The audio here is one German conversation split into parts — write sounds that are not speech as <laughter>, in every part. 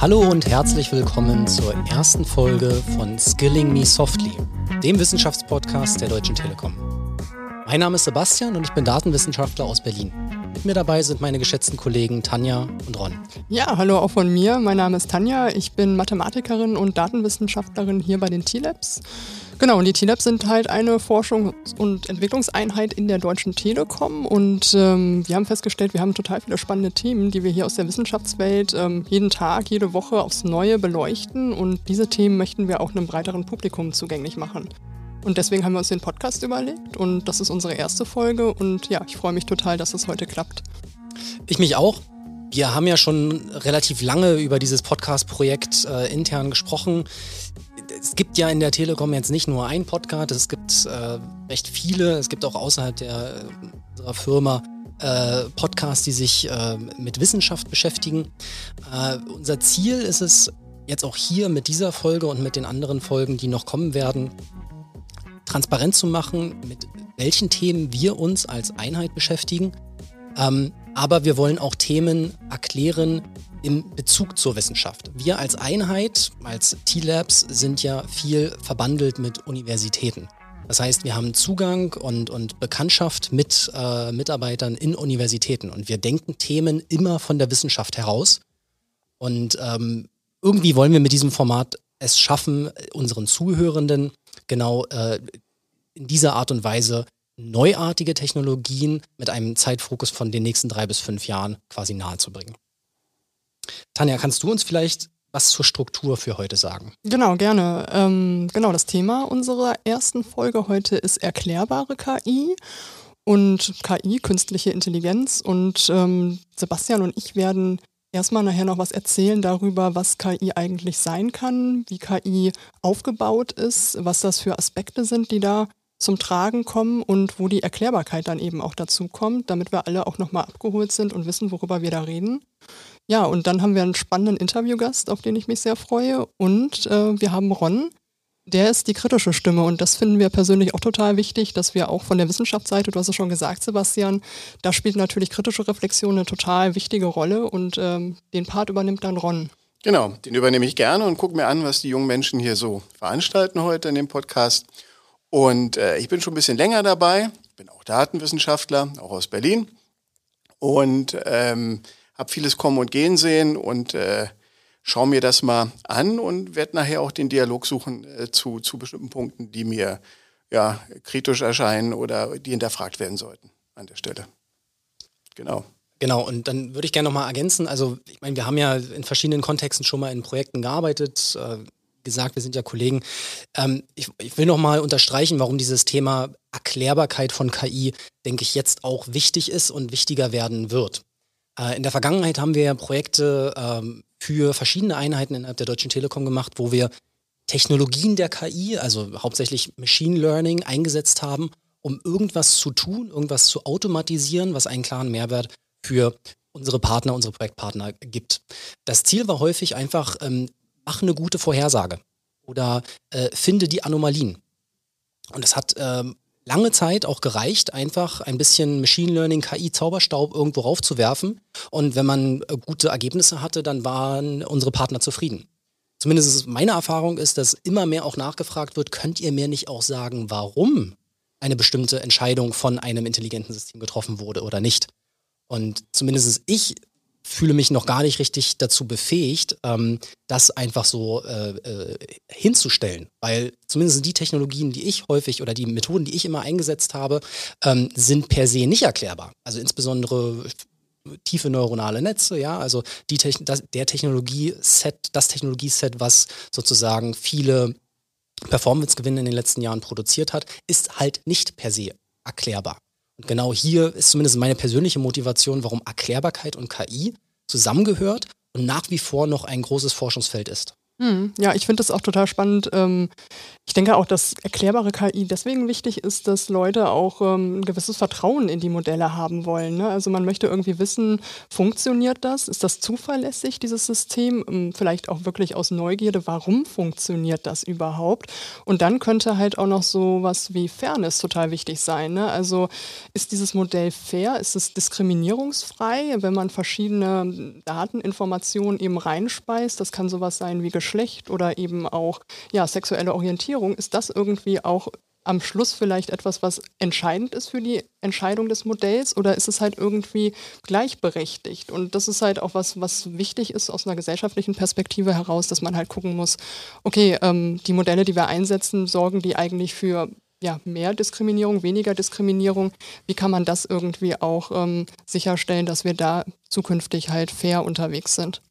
Hallo und herzlich willkommen zur ersten Folge von Skilling Me Softly, dem Wissenschaftspodcast der Deutschen Telekom. Mein Name ist Sebastian und ich bin Datenwissenschaftler aus Berlin. Mit mir dabei sind meine geschätzten Kollegen Tanja und Ron. Ja, hallo auch von mir. Mein Name ist Tanja. Ich bin Mathematikerin und Datenwissenschaftlerin hier bei den T-Labs. Genau, und die T-Labs sind halt eine Forschungs- und Entwicklungseinheit in der Deutschen Telekom und ähm, wir haben festgestellt, wir haben total viele spannende Themen, die wir hier aus der Wissenschaftswelt ähm, jeden Tag, jede Woche aufs Neue beleuchten und diese Themen möchten wir auch einem breiteren Publikum zugänglich machen. Und deswegen haben wir uns den Podcast überlegt und das ist unsere erste Folge und ja, ich freue mich total, dass es heute klappt. Ich mich auch. Wir haben ja schon relativ lange über dieses Podcast-Projekt äh, intern gesprochen es gibt ja in der Telekom jetzt nicht nur einen Podcast, es gibt äh, recht viele, es gibt auch außerhalb der, unserer Firma äh, Podcasts, die sich äh, mit Wissenschaft beschäftigen. Äh, unser Ziel ist es, jetzt auch hier mit dieser Folge und mit den anderen Folgen, die noch kommen werden, transparent zu machen, mit welchen Themen wir uns als Einheit beschäftigen. Ähm, aber wir wollen auch Themen erklären, im Bezug zur Wissenschaft. Wir als Einheit, als T-Labs, sind ja viel verbandelt mit Universitäten. Das heißt, wir haben Zugang und, und Bekanntschaft mit äh, Mitarbeitern in Universitäten und wir denken Themen immer von der Wissenschaft heraus. Und ähm, irgendwie wollen wir mit diesem Format es schaffen, unseren Zuhörenden genau äh, in dieser Art und Weise neuartige Technologien mit einem Zeitfokus von den nächsten drei bis fünf Jahren quasi nahezubringen. Tanja, kannst du uns vielleicht was zur Struktur für heute sagen? Genau, gerne. Ähm, genau, das Thema unserer ersten Folge heute ist erklärbare KI und KI, künstliche Intelligenz. Und ähm, Sebastian und ich werden erstmal nachher noch was erzählen darüber, was KI eigentlich sein kann, wie KI aufgebaut ist, was das für Aspekte sind, die da zum Tragen kommen und wo die Erklärbarkeit dann eben auch dazu kommt, damit wir alle auch nochmal abgeholt sind und wissen, worüber wir da reden. Ja, und dann haben wir einen spannenden Interviewgast, auf den ich mich sehr freue. Und äh, wir haben Ron, der ist die kritische Stimme. Und das finden wir persönlich auch total wichtig, dass wir auch von der Wissenschaftsseite, du hast es schon gesagt, Sebastian, da spielt natürlich kritische Reflexion eine total wichtige Rolle. Und ähm, den Part übernimmt dann Ron. Genau, den übernehme ich gerne und gucke mir an, was die jungen Menschen hier so veranstalten heute in dem Podcast. Und äh, ich bin schon ein bisschen länger dabei, bin auch Datenwissenschaftler, auch aus Berlin. Und ähm, habe vieles kommen und gehen sehen und äh, schaue mir das mal an und werde nachher auch den Dialog suchen äh, zu, zu bestimmten Punkten, die mir ja, kritisch erscheinen oder die hinterfragt werden sollten an der Stelle. Genau. Genau, und dann würde ich gerne nochmal ergänzen, also ich meine, wir haben ja in verschiedenen Kontexten schon mal in Projekten gearbeitet, äh, gesagt, wir sind ja Kollegen. Ähm, ich, ich will nochmal unterstreichen, warum dieses Thema Erklärbarkeit von KI, denke ich, jetzt auch wichtig ist und wichtiger werden wird. Äh, in der Vergangenheit haben wir ja Projekte ähm, für verschiedene Einheiten innerhalb der Deutschen Telekom gemacht, wo wir Technologien der KI, also hauptsächlich Machine Learning, eingesetzt haben, um irgendwas zu tun, irgendwas zu automatisieren, was einen klaren Mehrwert für unsere Partner, unsere Projektpartner gibt. Das Ziel war häufig einfach, ähm, mach eine gute Vorhersage oder äh, finde die Anomalien. Und das hat ähm, lange Zeit auch gereicht, einfach ein bisschen Machine Learning, KI, Zauberstaub irgendwo raufzuwerfen. Und wenn man äh, gute Ergebnisse hatte, dann waren unsere Partner zufrieden. Zumindest meine Erfahrung ist, dass immer mehr auch nachgefragt wird, könnt ihr mir nicht auch sagen, warum eine bestimmte Entscheidung von einem intelligenten System getroffen wurde oder nicht? Und zumindest ich fühle mich noch gar nicht richtig dazu befähigt, ähm, das einfach so äh, äh, hinzustellen. Weil zumindest die Technologien, die ich häufig oder die Methoden, die ich immer eingesetzt habe, ähm, sind per se nicht erklärbar. Also insbesondere tiefe neuronale Netze, ja, also die Techn das, der Technologie-Set, das Technologieset, was sozusagen viele Performance-Gewinne in den letzten Jahren produziert hat, ist halt nicht per se erklärbar. Und genau hier ist zumindest meine persönliche Motivation, warum Erklärbarkeit und KI zusammengehört und nach wie vor noch ein großes Forschungsfeld ist. Hm, ja, ich finde das auch total spannend. Ähm, ich denke auch, dass erklärbare KI deswegen wichtig ist, dass Leute auch ähm, ein gewisses Vertrauen in die Modelle haben wollen. Ne? Also man möchte irgendwie wissen, funktioniert das? Ist das zuverlässig, dieses System? Ähm, vielleicht auch wirklich aus Neugierde, warum funktioniert das überhaupt? Und dann könnte halt auch noch so was wie Fairness total wichtig sein. Ne? Also ist dieses Modell fair? Ist es diskriminierungsfrei, wenn man verschiedene Dateninformationen eben reinspeist? Das kann sowas sein wie Geschlecht oder eben auch ja, sexuelle Orientierung ist das irgendwie auch am Schluss vielleicht etwas, was entscheidend ist für die Entscheidung des Modells oder ist es halt irgendwie gleichberechtigt? Und das ist halt auch was, was wichtig ist aus einer gesellschaftlichen Perspektive heraus, dass man halt gucken muss, okay, ähm, die Modelle, die wir einsetzen, sorgen die eigentlich für ja, mehr Diskriminierung, weniger Diskriminierung? Wie kann man das irgendwie auch ähm, sicherstellen, dass wir da zukünftig halt fair unterwegs sind?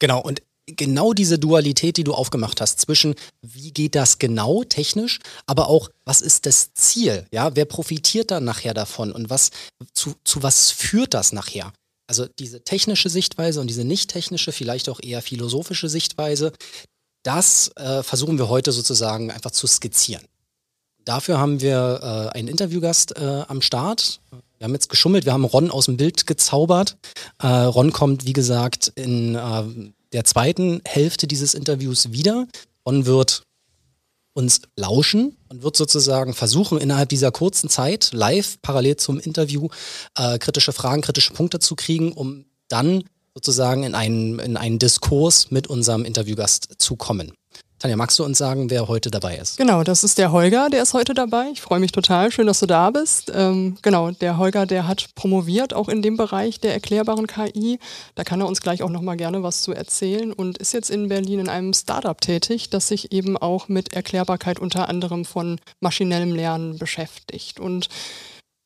Genau, und genau diese Dualität, die du aufgemacht hast, zwischen wie geht das genau technisch, aber auch was ist das Ziel, ja, wer profitiert dann nachher davon und was zu, zu was führt das nachher? Also diese technische Sichtweise und diese nicht technische, vielleicht auch eher philosophische Sichtweise, das äh, versuchen wir heute sozusagen einfach zu skizzieren. Dafür haben wir äh, einen Interviewgast äh, am Start. Wir haben jetzt geschummelt, wir haben Ron aus dem Bild gezaubert. Äh, Ron kommt, wie gesagt, in äh, der zweiten Hälfte dieses Interviews wieder. On wird uns lauschen und wird sozusagen versuchen, innerhalb dieser kurzen Zeit live parallel zum Interview äh, kritische Fragen, kritische Punkte zu kriegen, um dann sozusagen in einen, in einen Diskurs mit unserem Interviewgast zu kommen. Tanja, magst du uns sagen, wer heute dabei ist? Genau, das ist der Holger, der ist heute dabei. Ich freue mich total, schön, dass du da bist. Ähm, genau, der Holger, der hat promoviert, auch in dem Bereich der erklärbaren KI. Da kann er uns gleich auch nochmal gerne was zu erzählen und ist jetzt in Berlin in einem Startup tätig, das sich eben auch mit Erklärbarkeit unter anderem von maschinellem Lernen beschäftigt. Und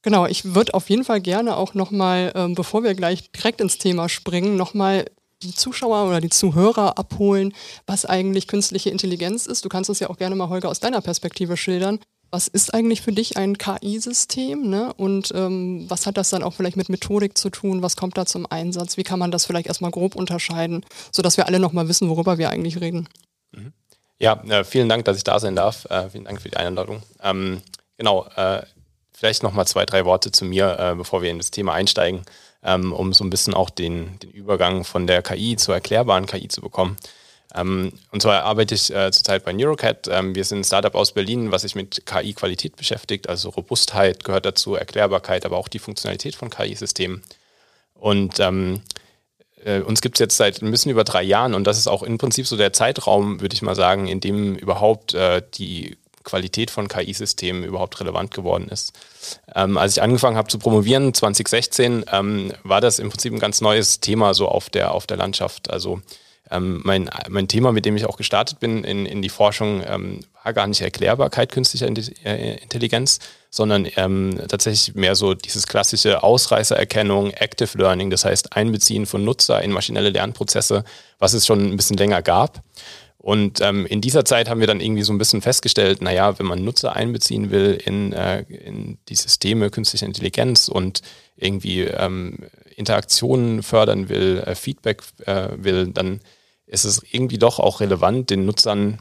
Genau, ich würde auf jeden Fall gerne auch nochmal, ähm, bevor wir gleich direkt ins Thema springen, nochmal die Zuschauer oder die Zuhörer abholen, was eigentlich künstliche Intelligenz ist. Du kannst uns ja auch gerne mal, Holger, aus deiner Perspektive schildern. Was ist eigentlich für dich ein KI-System ne? und ähm, was hat das dann auch vielleicht mit Methodik zu tun? Was kommt da zum Einsatz? Wie kann man das vielleicht erstmal grob unterscheiden, sodass wir alle nochmal wissen, worüber wir eigentlich reden? Mhm. Ja, äh, vielen Dank, dass ich da sein darf. Äh, vielen Dank für die Einladung. Ähm, genau, äh, vielleicht nochmal zwei, drei Worte zu mir, äh, bevor wir in das Thema einsteigen ähm, um so ein bisschen auch den, den Übergang von der KI zur erklärbaren KI zu bekommen. Ähm, und zwar arbeite ich äh, zurzeit bei Neurocat. Ähm, wir sind ein Startup aus Berlin, was sich mit KI-Qualität beschäftigt. Also Robustheit gehört dazu, Erklärbarkeit, aber auch die Funktionalität von KI-Systemen. Und ähm, äh, uns gibt es jetzt seit ein bisschen über drei Jahren und das ist auch im Prinzip so der Zeitraum, würde ich mal sagen, in dem überhaupt äh, die Qualität von KI-Systemen überhaupt relevant geworden ist. Ähm, als ich angefangen habe zu promovieren, 2016, ähm, war das im Prinzip ein ganz neues Thema so auf der, auf der Landschaft. Also ähm, mein, mein Thema, mit dem ich auch gestartet bin in, in die Forschung, ähm, war gar nicht Erklärbarkeit künstlicher äh, Intelligenz, sondern ähm, tatsächlich mehr so dieses klassische Ausreißererkennung, Active Learning, das heißt Einbeziehen von Nutzer in maschinelle Lernprozesse, was es schon ein bisschen länger gab. Und ähm, in dieser Zeit haben wir dann irgendwie so ein bisschen festgestellt, naja, wenn man Nutzer einbeziehen will in, äh, in die Systeme künstlicher Intelligenz und irgendwie ähm, Interaktionen fördern will, äh, Feedback äh, will, dann ist es irgendwie doch auch relevant, den Nutzern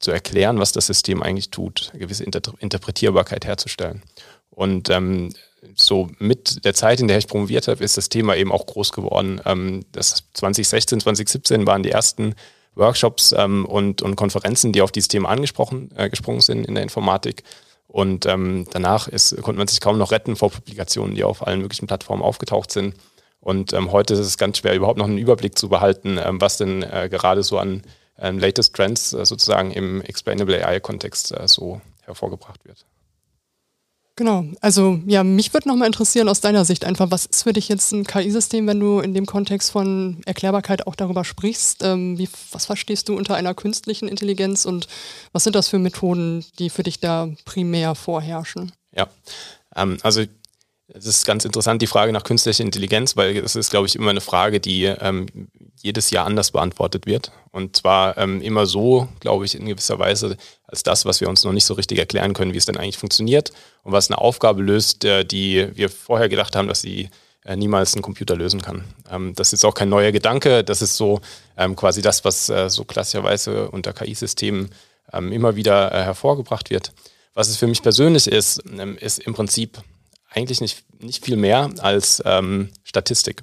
zu erklären, was das System eigentlich tut, eine gewisse Inter Interpretierbarkeit herzustellen. Und ähm, so mit der Zeit, in der ich promoviert habe, ist das Thema eben auch groß geworden. Ähm, das 2016, 2017 waren die ersten Workshops ähm, und, und Konferenzen, die auf dieses Thema angesprochen äh, gesprungen sind in der Informatik. Und ähm, danach ist, konnte man sich kaum noch retten vor Publikationen, die auf allen möglichen Plattformen aufgetaucht sind. Und ähm, heute ist es ganz schwer, überhaupt noch einen Überblick zu behalten, ähm, was denn äh, gerade so an ähm, latest Trends äh, sozusagen im Explainable AI-Kontext äh, so hervorgebracht wird. Genau, also ja, mich würde nochmal interessieren aus deiner Sicht einfach, was ist für dich jetzt ein KI-System, wenn du in dem Kontext von Erklärbarkeit auch darüber sprichst? Ähm, wie, was verstehst du unter einer künstlichen Intelligenz und was sind das für Methoden, die für dich da primär vorherrschen? Ja, ähm, also es ist ganz interessant, die Frage nach künstlicher Intelligenz, weil es ist, glaube ich, immer eine Frage, die ähm, jedes Jahr anders beantwortet wird. Und zwar ähm, immer so, glaube ich, in gewisser Weise als das, was wir uns noch nicht so richtig erklären können, wie es denn eigentlich funktioniert und was eine Aufgabe löst, äh, die wir vorher gedacht haben, dass sie äh, niemals ein Computer lösen kann. Ähm, das ist auch kein neuer Gedanke, das ist so ähm, quasi das, was äh, so klassischerweise unter KI-Systemen ähm, immer wieder äh, hervorgebracht wird. Was es für mich persönlich ist, ähm, ist im Prinzip eigentlich nicht, nicht viel mehr als ähm, Statistik.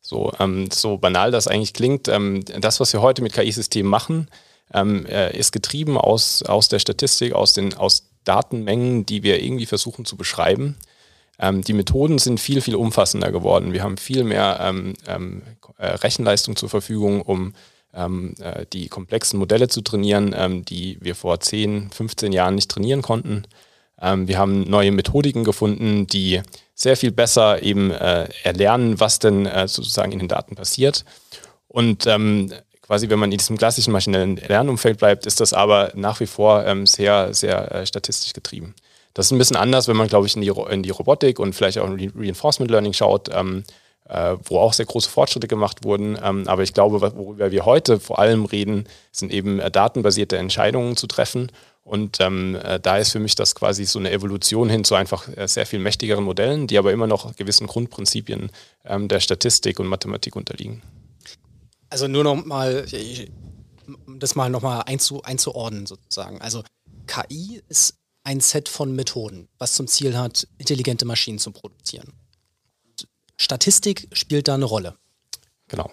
So, ähm, so banal das eigentlich klingt, das, was wir heute mit KI-Systemen machen, äh, ist getrieben aus, aus der Statistik, aus, den, aus Datenmengen, die wir irgendwie versuchen zu beschreiben. Ähm, die Methoden sind viel, viel umfassender geworden. Wir haben viel mehr ähm, ähm, äh, Rechenleistung zur Verfügung, um ähm, äh, die komplexen Modelle zu trainieren, ähm, die wir vor 10, 15 Jahren nicht trainieren konnten. Ähm, wir haben neue Methodiken gefunden, die sehr viel besser eben äh, erlernen, was denn äh, sozusagen in den Daten passiert. Und quasi, wenn man in diesem klassischen maschinellen Lernumfeld bleibt, ist das aber nach wie vor sehr, sehr äh, statistisch getrieben. Das ist ein bisschen anders, wenn man, glaube ich, in die, in die Robotik und vielleicht auch in Reinforcement Learning schaut, ähm, äh, wo auch sehr große Fortschritte gemacht wurden. Ähm, aber ich glaube, worüber wir heute vor allem reden, sind eben äh, datenbasierte Entscheidungen zu treffen. Und ähm, äh, da ist für mich das quasi so eine Evolution hin zu einfach äh, sehr viel mächtigeren Modellen, die aber immer noch gewissen Grundprinzipien ähm, der Statistik und Mathematik unterliegen. Also nur noch mal, um das mal nochmal einzu, einzuordnen sozusagen. Also KI ist ein Set von Methoden, was zum Ziel hat, intelligente Maschinen zu produzieren. Statistik spielt da eine Rolle. Genau.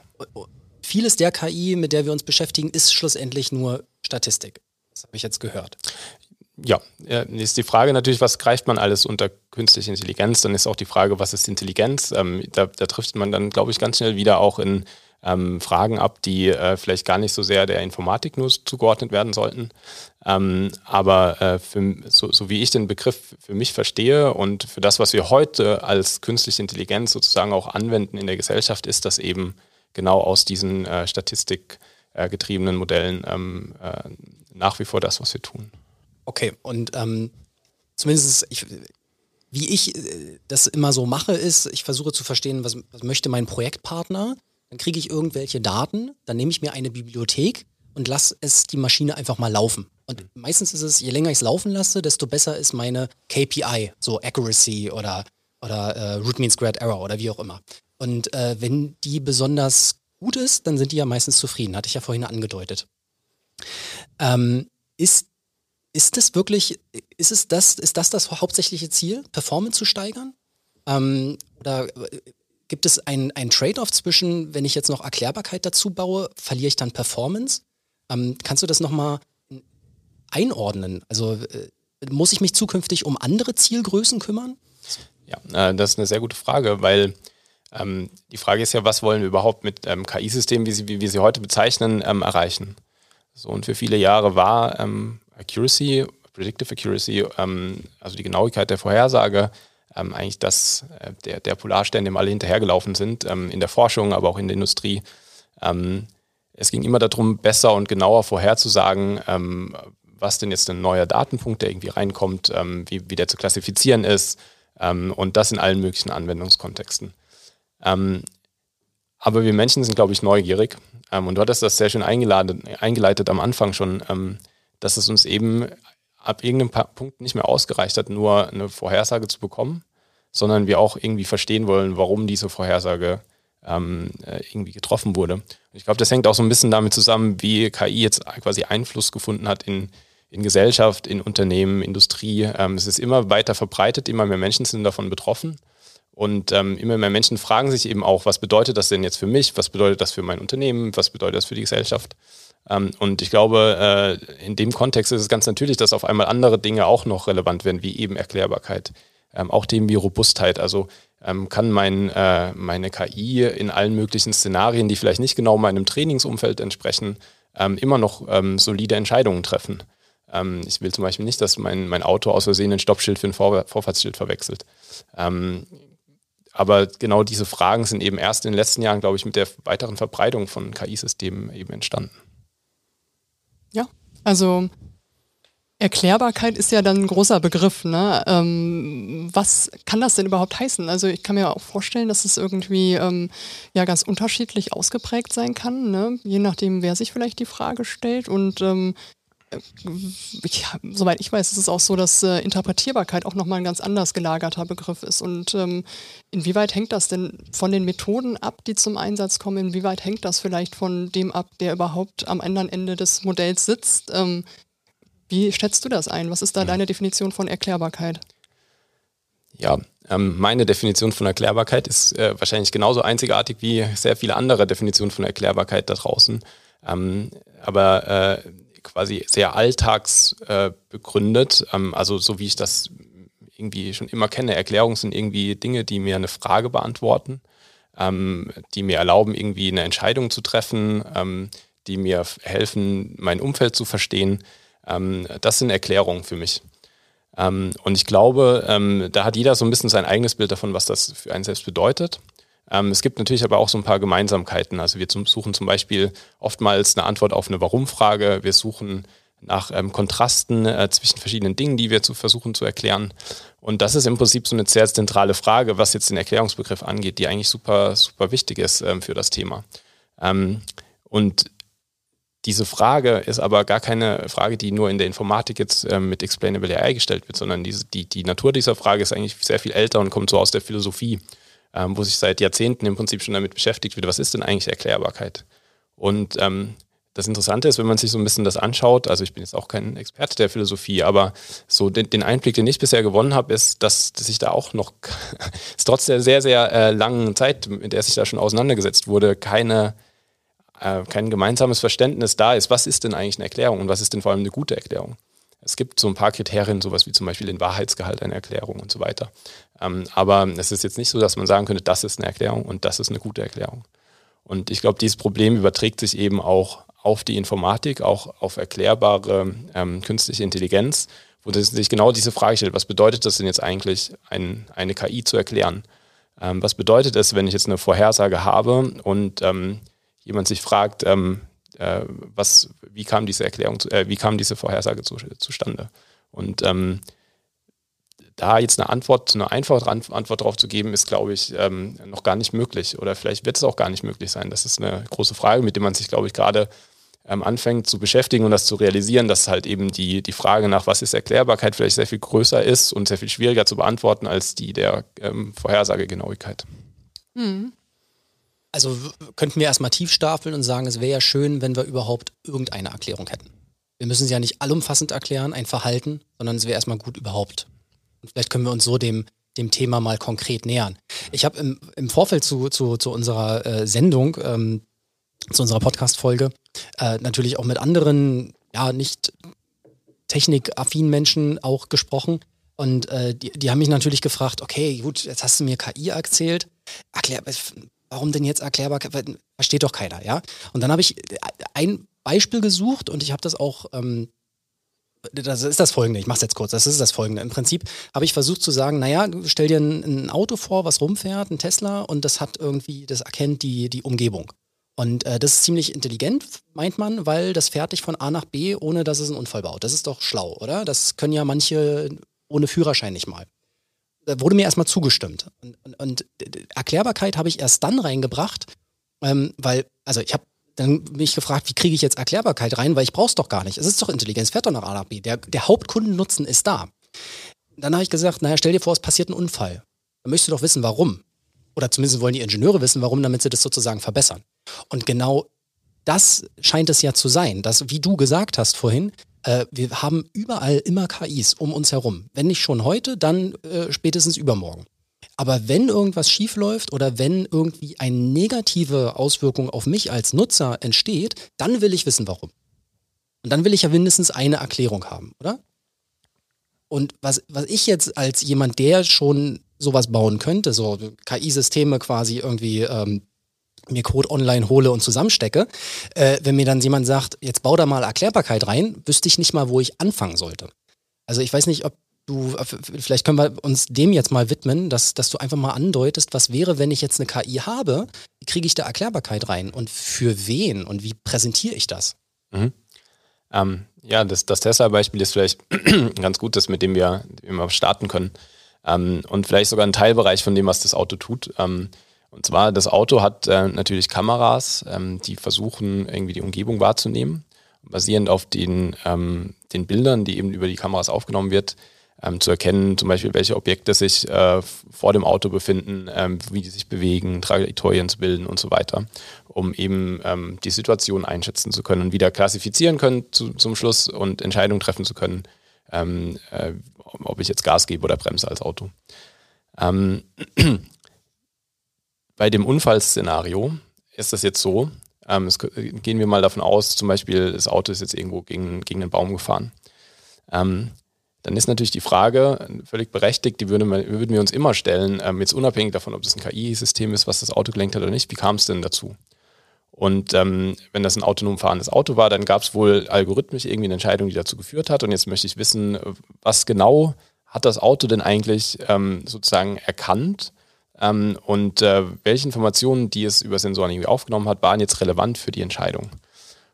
Vieles der KI, mit der wir uns beschäftigen, ist schlussendlich nur Statistik. Das habe ich jetzt gehört. Ja, ist die Frage natürlich, was greift man alles unter künstliche Intelligenz? Dann ist auch die Frage, was ist Intelligenz? Ähm, da, da trifft man dann, glaube ich, ganz schnell wieder auch in ähm, Fragen ab, die äh, vielleicht gar nicht so sehr der Informatik nur zugeordnet werden sollten. Ähm, aber äh, für, so, so, wie ich den Begriff für mich verstehe und für das, was wir heute als künstliche Intelligenz sozusagen auch anwenden in der Gesellschaft, ist das eben genau aus diesen äh, statistikgetriebenen Modellen ähm, äh, nach wie vor das, was wir tun. Okay, und ähm, zumindest ich, wie ich äh, das immer so mache, ist, ich versuche zu verstehen, was, was möchte mein Projektpartner dann kriege ich irgendwelche Daten, dann nehme ich mir eine Bibliothek und lasse es die Maschine einfach mal laufen. Und meistens ist es, je länger ich es laufen lasse, desto besser ist meine KPI, so Accuracy oder, oder äh, Root Mean Squared Error oder wie auch immer. Und äh, wenn die besonders gut ist, dann sind die ja meistens zufrieden, hatte ich ja vorhin angedeutet. Ähm, ist, ist es wirklich, ist es das, ist das das hauptsächliche Ziel, Performance zu steigern? Ähm, oder äh, Gibt es ein, ein Trade-off zwischen, wenn ich jetzt noch Erklärbarkeit dazu baue, verliere ich dann Performance? Ähm, kannst du das nochmal einordnen? Also äh, muss ich mich zukünftig um andere Zielgrößen kümmern? Ja, äh, das ist eine sehr gute Frage, weil ähm, die Frage ist ja, was wollen wir überhaupt mit ähm, KI-Systemen, wie, wie wir sie heute bezeichnen, ähm, erreichen? So, und für viele Jahre war ähm, Accuracy, Predictive Accuracy, ähm, also die Genauigkeit der Vorhersage, ähm, eigentlich das, äh, der, der Polarstern, dem alle hinterhergelaufen sind, in der Forschung, aber auch in der Industrie. Es ging immer darum, besser und genauer vorherzusagen, was denn jetzt ein neuer Datenpunkt, der irgendwie reinkommt, ähm, wie, wie der zu klassifizieren ist ähm, und das in allen möglichen Anwendungskontexten. aber wir Menschen sind, glaube ich, neugierig und du hattest das sehr schön eingeleitet am Anfang schon, dass es uns eben ab irgendeinem Punkt nicht mehr ausgereicht hat, nur eine Vorhersage zu bekommen, sondern wir auch irgendwie verstehen wollen, warum diese Vorhersage ähm, äh, irgendwie getroffen wurde. ich glaube, das hängt auch so ein bisschen damit zusammen, wie KI jetzt quasi Einfluss gefunden hat in, in Gesellschaft, in Unternehmen, Industrie. Ähm, es ist immer weiter verbreitet, immer mehr Menschen sind davon betroffen. Und ähm, immer mehr Menschen fragen sich eben auch, was bedeutet das denn jetzt für mich? Was bedeutet das für mein Unternehmen? Was bedeutet das für die Gesellschaft? Ähm, und ich glaube, äh, in dem Kontext ist es ganz natürlich, dass auf einmal andere Dinge auch noch relevant werden, wie eben Erklärbarkeit. Ähm, auch Themen wie Robustheit. Also ähm, kann mein, äh, meine KI in allen möglichen Szenarien, die vielleicht nicht genau meinem Trainingsumfeld entsprechen, ähm, immer noch ähm, solide Entscheidungen treffen. Ähm, ich will zum Beispiel nicht, dass mein, mein Auto aus Versehen ein Stoppschild für ein Vor Vorfahrtsschild verwechselt. aber genau diese Fragen sind eben erst in den letzten Jahren, glaube ich, mit der weiteren Verbreitung von KI-Systemen eben entstanden. Ja, also Erklärbarkeit ist ja dann ein großer Begriff. Ne? Ähm, was kann das denn überhaupt heißen? Also ich kann mir auch vorstellen, dass es irgendwie ähm, ja ganz unterschiedlich ausgeprägt sein kann, ne? je nachdem, wer sich vielleicht die Frage stellt. Und ähm, ich, soweit ich weiß, ist es auch so, dass äh, Interpretierbarkeit auch nochmal ein ganz anders gelagerter Begriff ist. Und ähm, inwieweit hängt das denn von den Methoden ab, die zum Einsatz kommen? Inwieweit hängt das vielleicht von dem ab, der überhaupt am anderen Ende des Modells sitzt? Ähm, wie schätzt du das ein? Was ist da deine Definition von Erklärbarkeit? Ja, ähm, meine Definition von Erklärbarkeit ist äh, wahrscheinlich genauso einzigartig wie sehr viele andere Definitionen von Erklärbarkeit da draußen. Ähm, aber äh, quasi sehr alltagsbegründet. Äh, ähm, also so wie ich das irgendwie schon immer kenne. Erklärungen sind irgendwie Dinge, die mir eine Frage beantworten, ähm, die mir erlauben, irgendwie eine Entscheidung zu treffen, ähm, die mir helfen, mein Umfeld zu verstehen. Ähm, das sind Erklärungen für mich. Ähm, und ich glaube, ähm, da hat jeder so ein bisschen sein eigenes Bild davon, was das für einen selbst bedeutet. Ähm, es gibt natürlich aber auch so ein paar Gemeinsamkeiten. Also wir zum, suchen zum Beispiel oftmals eine Antwort auf eine Warum-Frage. Wir suchen nach ähm, Kontrasten äh, zwischen verschiedenen Dingen, die wir zu versuchen zu erklären. Und das ist im Prinzip so eine sehr zentrale Frage, was jetzt den Erklärungsbegriff angeht, die eigentlich super, super wichtig ist ähm, für das Thema. Ähm, und diese Frage ist aber gar keine Frage, die nur in der Informatik jetzt ähm, mit Explainable AI gestellt wird, sondern diese, die, die Natur dieser Frage ist eigentlich sehr viel älter und kommt so aus der Philosophie, ähm, wo sich seit Jahrzehnten im Prinzip schon damit beschäftigt wird, was ist denn eigentlich Erklärbarkeit? Und ähm, das Interessante ist, wenn man sich so ein bisschen das anschaut, also ich bin jetzt auch kein Experte der Philosophie, aber so den, den Einblick, den ich bisher gewonnen habe, ist, dass, dass ich da auch noch, <laughs> trotz der sehr, sehr äh, langen Zeit, in der sich da schon auseinandergesetzt wurde, keine äh, kein gemeinsames Verständnis da ist, was ist denn eigentlich eine Erklärung und was ist denn vor allem eine gute Erklärung. Es gibt so ein paar Kriterien, sowas wie zum Beispiel den Wahrheitsgehalt einer Erklärung und so weiter. Ähm, aber es ist jetzt nicht so, dass man sagen könnte, das ist eine Erklärung und das ist eine gute Erklärung. Und ich glaube, dieses Problem überträgt sich eben auch auf die Informatik, auch auf erklärbare ähm, künstliche Intelligenz, wo sich genau diese Frage stellt, was bedeutet das denn jetzt eigentlich, ein, eine KI zu erklären? Ähm, was bedeutet es, wenn ich jetzt eine Vorhersage habe und ähm, jemand sich fragt, ähm, äh, was, wie kam diese Erklärung, äh, wie kam diese Vorhersage zu, zustande? Und ähm, da jetzt eine Antwort, eine einfache Antwort darauf zu geben, ist, glaube ich, ähm, noch gar nicht möglich. Oder vielleicht wird es auch gar nicht möglich sein. Das ist eine große Frage, mit der man sich, glaube ich, gerade ähm, anfängt zu beschäftigen und das zu realisieren, dass halt eben die, die Frage nach, was ist Erklärbarkeit, vielleicht sehr viel größer ist und sehr viel schwieriger zu beantworten als die der ähm, Vorhersagegenauigkeit. Mhm. Also könnten wir erstmal tief stapeln und sagen, es wäre ja schön, wenn wir überhaupt irgendeine Erklärung hätten. Wir müssen sie ja nicht allumfassend erklären, ein Verhalten, sondern es wäre erstmal gut überhaupt. Und vielleicht können wir uns so dem, dem Thema mal konkret nähern. Ich habe im, im Vorfeld zu, zu, zu unserer äh, Sendung, ähm, zu unserer Podcast-Folge, äh, natürlich auch mit anderen, ja, nicht technikaffinen Menschen auch gesprochen. Und äh, die, die haben mich natürlich gefragt, okay, gut, jetzt hast du mir KI erzählt. Erklär, warum denn jetzt erklärbar? Versteht doch keiner, ja? Und dann habe ich ein Beispiel gesucht und ich habe das auch, ähm, das ist das folgende, ich mache es jetzt kurz, das ist das folgende. Im Prinzip habe ich versucht zu sagen, naja, stell dir ein, ein, Auto vor, was rumfährt, ein Tesla, und das hat irgendwie, das erkennt die, die Umgebung. Und äh, das ist ziemlich intelligent, meint man, weil das fährt dich von A nach B, ohne dass es einen Unfall baut. Das ist doch schlau, oder? Das können ja manche ohne Führerschein nicht mal wurde mir erstmal zugestimmt. Und, und, und Erklärbarkeit habe ich erst dann reingebracht, ähm, weil, also ich habe dann mich gefragt, wie kriege ich jetzt Erklärbarkeit rein, weil ich brauche es doch gar nicht. Es ist doch Intelligenz, fährt doch nach A nach B. Der, der Hauptkundennutzen ist da. Dann habe ich gesagt, naja, stell dir vor, es passiert ein Unfall. Dann möchtest du doch wissen, warum. Oder zumindest wollen die Ingenieure wissen, warum, damit sie das sozusagen verbessern. Und genau das scheint es ja zu sein, dass, wie du gesagt hast vorhin, äh, wir haben überall immer KIs um uns herum. Wenn nicht schon heute, dann äh, spätestens übermorgen. Aber wenn irgendwas schief läuft oder wenn irgendwie eine negative Auswirkung auf mich als Nutzer entsteht, dann will ich wissen, warum. Und dann will ich ja mindestens eine Erklärung haben, oder? Und was, was ich jetzt als jemand, der schon sowas bauen könnte, so KI-Systeme quasi irgendwie ähm, mir Code online hole und zusammenstecke, äh, wenn mir dann jemand sagt, jetzt bau da mal Erklärbarkeit rein, wüsste ich nicht mal, wo ich anfangen sollte. Also ich weiß nicht, ob du, äh, vielleicht können wir uns dem jetzt mal widmen, dass, dass du einfach mal andeutest, was wäre, wenn ich jetzt eine KI habe, kriege ich da Erklärbarkeit rein und für wen und wie präsentiere ich das? Mhm. Ähm, ja, das, das Tesla-Beispiel ist vielleicht <clears throat> ganz gut, das mit dem wir, wir starten können. Ähm, und vielleicht sogar ein Teilbereich von dem, was das Auto tut. Ähm, und zwar, das Auto hat äh, natürlich Kameras, ähm, die versuchen, irgendwie die Umgebung wahrzunehmen. basierend auf den, ähm, den Bildern, die eben über die Kameras aufgenommen wird, ähm, zu erkennen, zum Beispiel, welche Objekte sich äh, vor dem Auto befinden, ähm, wie die sich bewegen, Trajektorien zu bilden und so weiter, um eben ähm, die Situation einschätzen zu können und wieder klassifizieren können zu, zum Schluss und Entscheidungen treffen zu können, ähm, äh, ob ich jetzt Gas gebe oder bremse als Auto. Bei dem Unfallszenario ist das jetzt so, ähm, es, gehen wir mal davon aus, zum Beispiel das Auto ist jetzt irgendwo gegen, gegen einen Baum gefahren. Ähm, dann ist natürlich die Frage, völlig berechtigt, die würden wir, würden wir uns immer stellen, ähm, jetzt unabhängig davon, ob das ein KI-System ist, was das Auto gelenkt hat oder nicht, wie kam es denn dazu? Und ähm, wenn das ein autonom fahrendes Auto war, dann gab es wohl algorithmisch irgendwie eine Entscheidung, die dazu geführt hat. Und jetzt möchte ich wissen, was genau hat das Auto denn eigentlich ähm, sozusagen erkannt? Ähm, und äh, welche Informationen, die es über Sensoren irgendwie aufgenommen hat, waren jetzt relevant für die Entscheidung?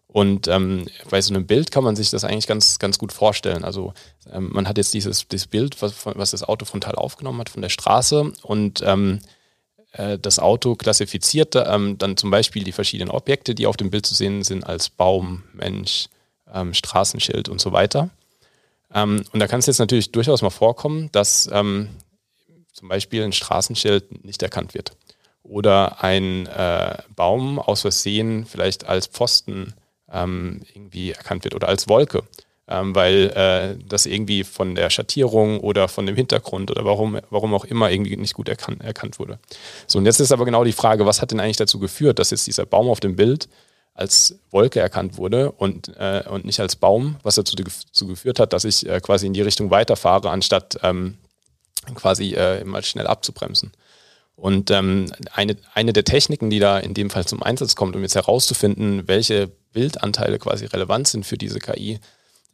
Und ähm, bei so einem Bild kann man sich das eigentlich ganz, ganz gut vorstellen. Also ähm, man hat jetzt dieses, dieses Bild, was, was, das Auto frontal aufgenommen hat von der Straße und ähm, äh, das Auto klassifiziert ähm, dann zum Beispiel die verschiedenen Objekte, die auf dem Bild zu sehen sind, als Baum, Mensch, ähm, Straßenschild und so weiter. Ähm, und da kann es jetzt natürlich durchaus mal vorkommen, dass zum Beispiel ein Straßenschild nicht erkannt wird oder ein äh, Baum aus Versehen vielleicht als Pfosten ähm, irgendwie erkannt wird oder als Wolke, ähm, weil äh, das irgendwie von der Schattierung oder von dem Hintergrund oder warum, warum auch immer irgendwie nicht gut erkan erkannt wurde. So, und jetzt ist aber genau die Frage, was hat denn eigentlich dazu geführt, dass jetzt dieser Baum auf dem Bild als Wolke erkannt wurde und, äh, und nicht als Baum, was dazu, dazu geführt hat, dass ich äh, quasi in die Richtung weiterfahre, anstatt ähm, quasi äh, mal schnell abzubremsen. Und ähm, eine, eine der Techniken, die da in dem Fall zum Einsatz kommt, um jetzt herauszufinden, welche Bildanteile quasi relevant sind für diese KI,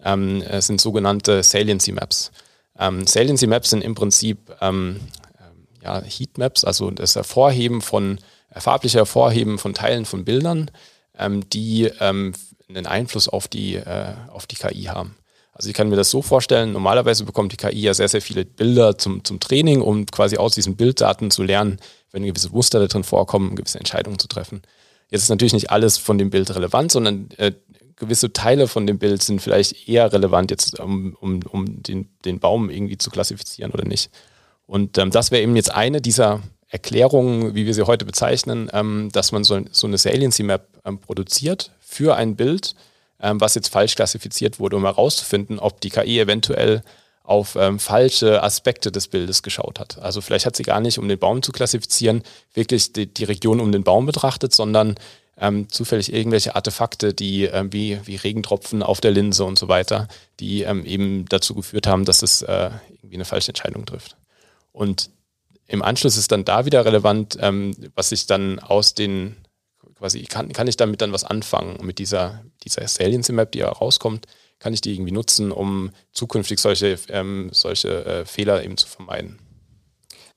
ähm, äh, sind sogenannte Saliency Maps. Ähm, Saliency Maps sind im Prinzip ähm, äh, ja, Heatmaps, also das Hervorheben von, äh, farbliche Hervorheben von Teilen von Bildern, ähm, die ähm, einen Einfluss auf die, äh, auf die KI haben. Also ich kann mir das so vorstellen, normalerweise bekommt die KI ja sehr, sehr viele Bilder zum, zum Training, um quasi aus diesen Bilddaten zu lernen, wenn gewisse Muster da drin vorkommen, gewisse Entscheidungen zu treffen. Jetzt ist natürlich nicht alles von dem Bild relevant, sondern äh, gewisse Teile von dem Bild sind vielleicht eher relevant, jetzt um, um, um den, den Baum irgendwie zu klassifizieren oder nicht. Und ähm, das wäre eben jetzt eine dieser Erklärungen, wie wir sie heute bezeichnen, ähm, dass man so, so eine Saliency Map ähm, produziert für ein Bild, ähm, was jetzt falsch klassifiziert wurde, um herauszufinden, ob die KI eventuell auf ähm, falsche Aspekte des Bildes geschaut hat. Also vielleicht hat sie gar nicht, um den Baum zu klassifizieren, wirklich die, die Region um den Baum betrachtet, sondern ähm, zufällig irgendwelche Artefakte, die ähm, wie, wie Regentropfen auf der Linse und so weiter, die ähm, eben dazu geführt haben, dass es äh, irgendwie eine falsche Entscheidung trifft. Und im Anschluss ist dann da wieder relevant, ähm, was sich dann aus den quasi, kann, kann ich damit dann was anfangen mit dieser, dieser Saliency Map, die ja rauskommt, kann ich die irgendwie nutzen, um zukünftig solche, ähm, solche äh, Fehler eben zu vermeiden.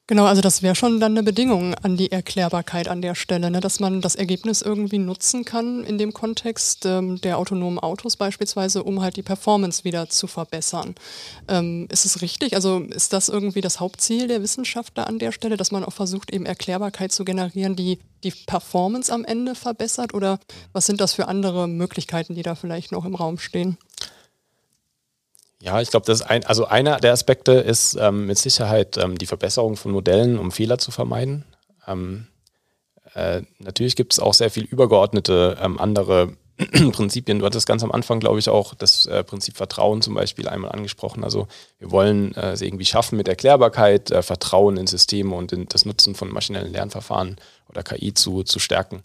Genau, also das wäre schon dann eine Bedingung an die Erklärbarkeit an der Stelle, ne? dass man das Ergebnis irgendwie nutzen kann in dem Kontext ähm, der autonomen Autos beispielsweise, um halt die Performance wieder zu verbessern. Ähm, ist es richtig? Also ist das irgendwie das Hauptziel der Wissenschaftler an der Stelle, dass man auch versucht, eben Erklärbarkeit zu generieren, die die Performance am Ende verbessert? Oder was sind das für andere Möglichkeiten, die da vielleicht noch im Raum stehen? Ja, ich glaube, das ein, also einer der Aspekte ist ähm, mit Sicherheit ähm, die Verbesserung von Modellen, um Fehler zu vermeiden. Ähm, äh, natürlich gibt es auch sehr viel übergeordnete ähm, andere <clears throat> Prinzipien. Du hattest ganz am Anfang, glaube ich, auch das äh, Prinzip Vertrauen zum Beispiel einmal angesprochen. Also wir wollen äh, es irgendwie schaffen mit Erklärbarkeit, äh, Vertrauen in Systeme und in das Nutzen von maschinellen Lernverfahren oder KI zu, zu stärken.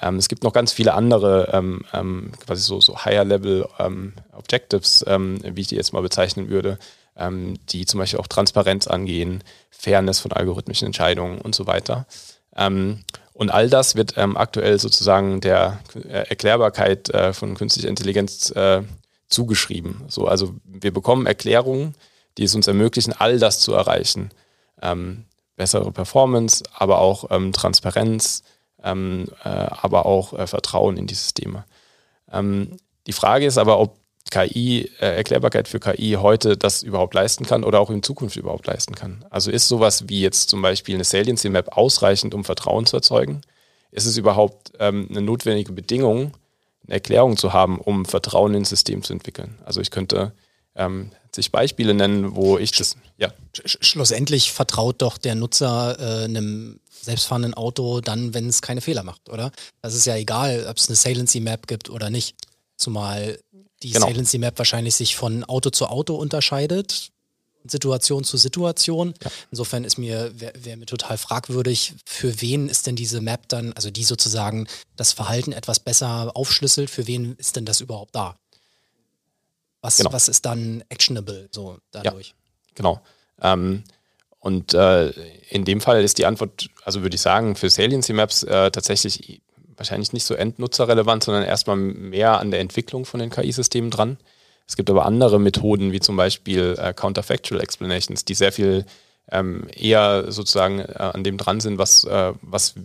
Ähm, es gibt noch ganz viele andere, ähm, ähm, quasi so, so Higher-Level ähm, Objectives, ähm, wie ich die jetzt mal bezeichnen würde, ähm, die zum Beispiel auch Transparenz angehen, Fairness von algorithmischen Entscheidungen und so weiter. und all das wird aktuell sozusagen der äh, Erklärbarkeit äh, von künstlicher Intelligenz äh, zugeschrieben. So, also wir bekommen Erklärungen, die es uns ermöglichen, all das zu erreichen. bessere Performance, aber auch Transparenz, ähm, äh, aber auch äh, Vertrauen in die Systeme. Ähm, die Frage ist aber, ob KI, äh, Erklärbarkeit für KI heute das überhaupt leisten kann oder auch in Zukunft überhaupt leisten kann. Also ist sowas wie jetzt zum Beispiel eine Saliency Map ausreichend, um Vertrauen zu erzeugen? Ist es überhaupt ähm, eine notwendige Bedingung, eine Erklärung zu haben, um Vertrauen ins System zu entwickeln. Also ich könnte ähm, sich Beispiele nennen, wo ich das, ja. Schlussendlich vertraut doch der Nutzer äh, einem selbstfahrenden Auto dann, wenn es keine Fehler macht, oder? Das ist ja egal, ob es eine Saliency Map gibt oder nicht. Zumal die genau. Saliency Map wahrscheinlich sich von Auto zu Auto unterscheidet, Situation zu Situation. Ja. Insofern ist mir, wäre wär mir total fragwürdig, für wen ist denn diese Map dann, also die sozusagen das Verhalten etwas besser aufschlüsselt, für wen ist denn das überhaupt da? Was, genau. was ist dann actionable so dadurch? Ja, genau. Ähm, und äh, in dem Fall ist die Antwort, also würde ich sagen, für Saliency Maps äh, tatsächlich wahrscheinlich nicht so endnutzerrelevant, sondern erstmal mehr an der Entwicklung von den KI-Systemen dran. Es gibt aber andere Methoden, wie zum Beispiel äh, Counterfactual Explanations, die sehr viel ähm, eher sozusagen äh, an dem dran sind, was, äh, was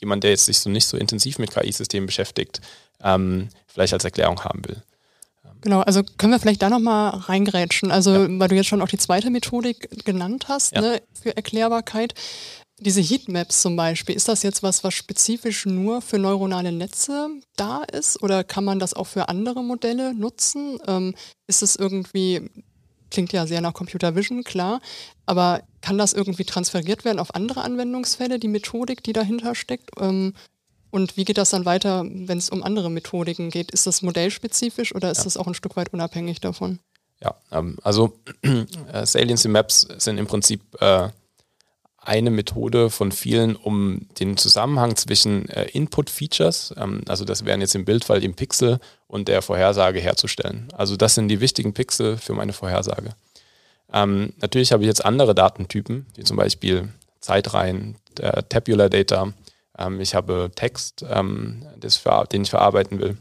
jemand, der jetzt sich so nicht so intensiv mit KI-Systemen beschäftigt, ähm, vielleicht als Erklärung haben will. Genau, also können wir vielleicht da nochmal reingerätschen. Also, ja. weil du jetzt schon auch die zweite Methodik genannt hast, ja. ne, für Erklärbarkeit. Diese Heatmaps zum Beispiel, ist das jetzt was, was spezifisch nur für neuronale Netze da ist oder kann man das auch für andere Modelle nutzen? Ähm, ist es irgendwie, klingt ja sehr nach Computer Vision, klar, aber kann das irgendwie transferiert werden auf andere Anwendungsfälle, die Methodik, die dahinter steckt? Ähm, und wie geht das dann weiter, wenn es um andere Methodiken geht? Ist das modellspezifisch oder ist ja. das auch ein Stück weit unabhängig davon? Ja, ähm, also <clears throat> äh, Saliency Maps sind im Prinzip äh, eine Methode von vielen, um den Zusammenhang zwischen äh, Input-Features, ähm, also das wären jetzt im Bildfall im Pixel und der Vorhersage herzustellen. Also das sind die wichtigen Pixel für meine Vorhersage. Ähm, natürlich habe ich jetzt andere Datentypen, wie zum Beispiel Zeitreihen, Tabular Data. Ähm, ich habe Text, ähm, das, den ich verarbeiten will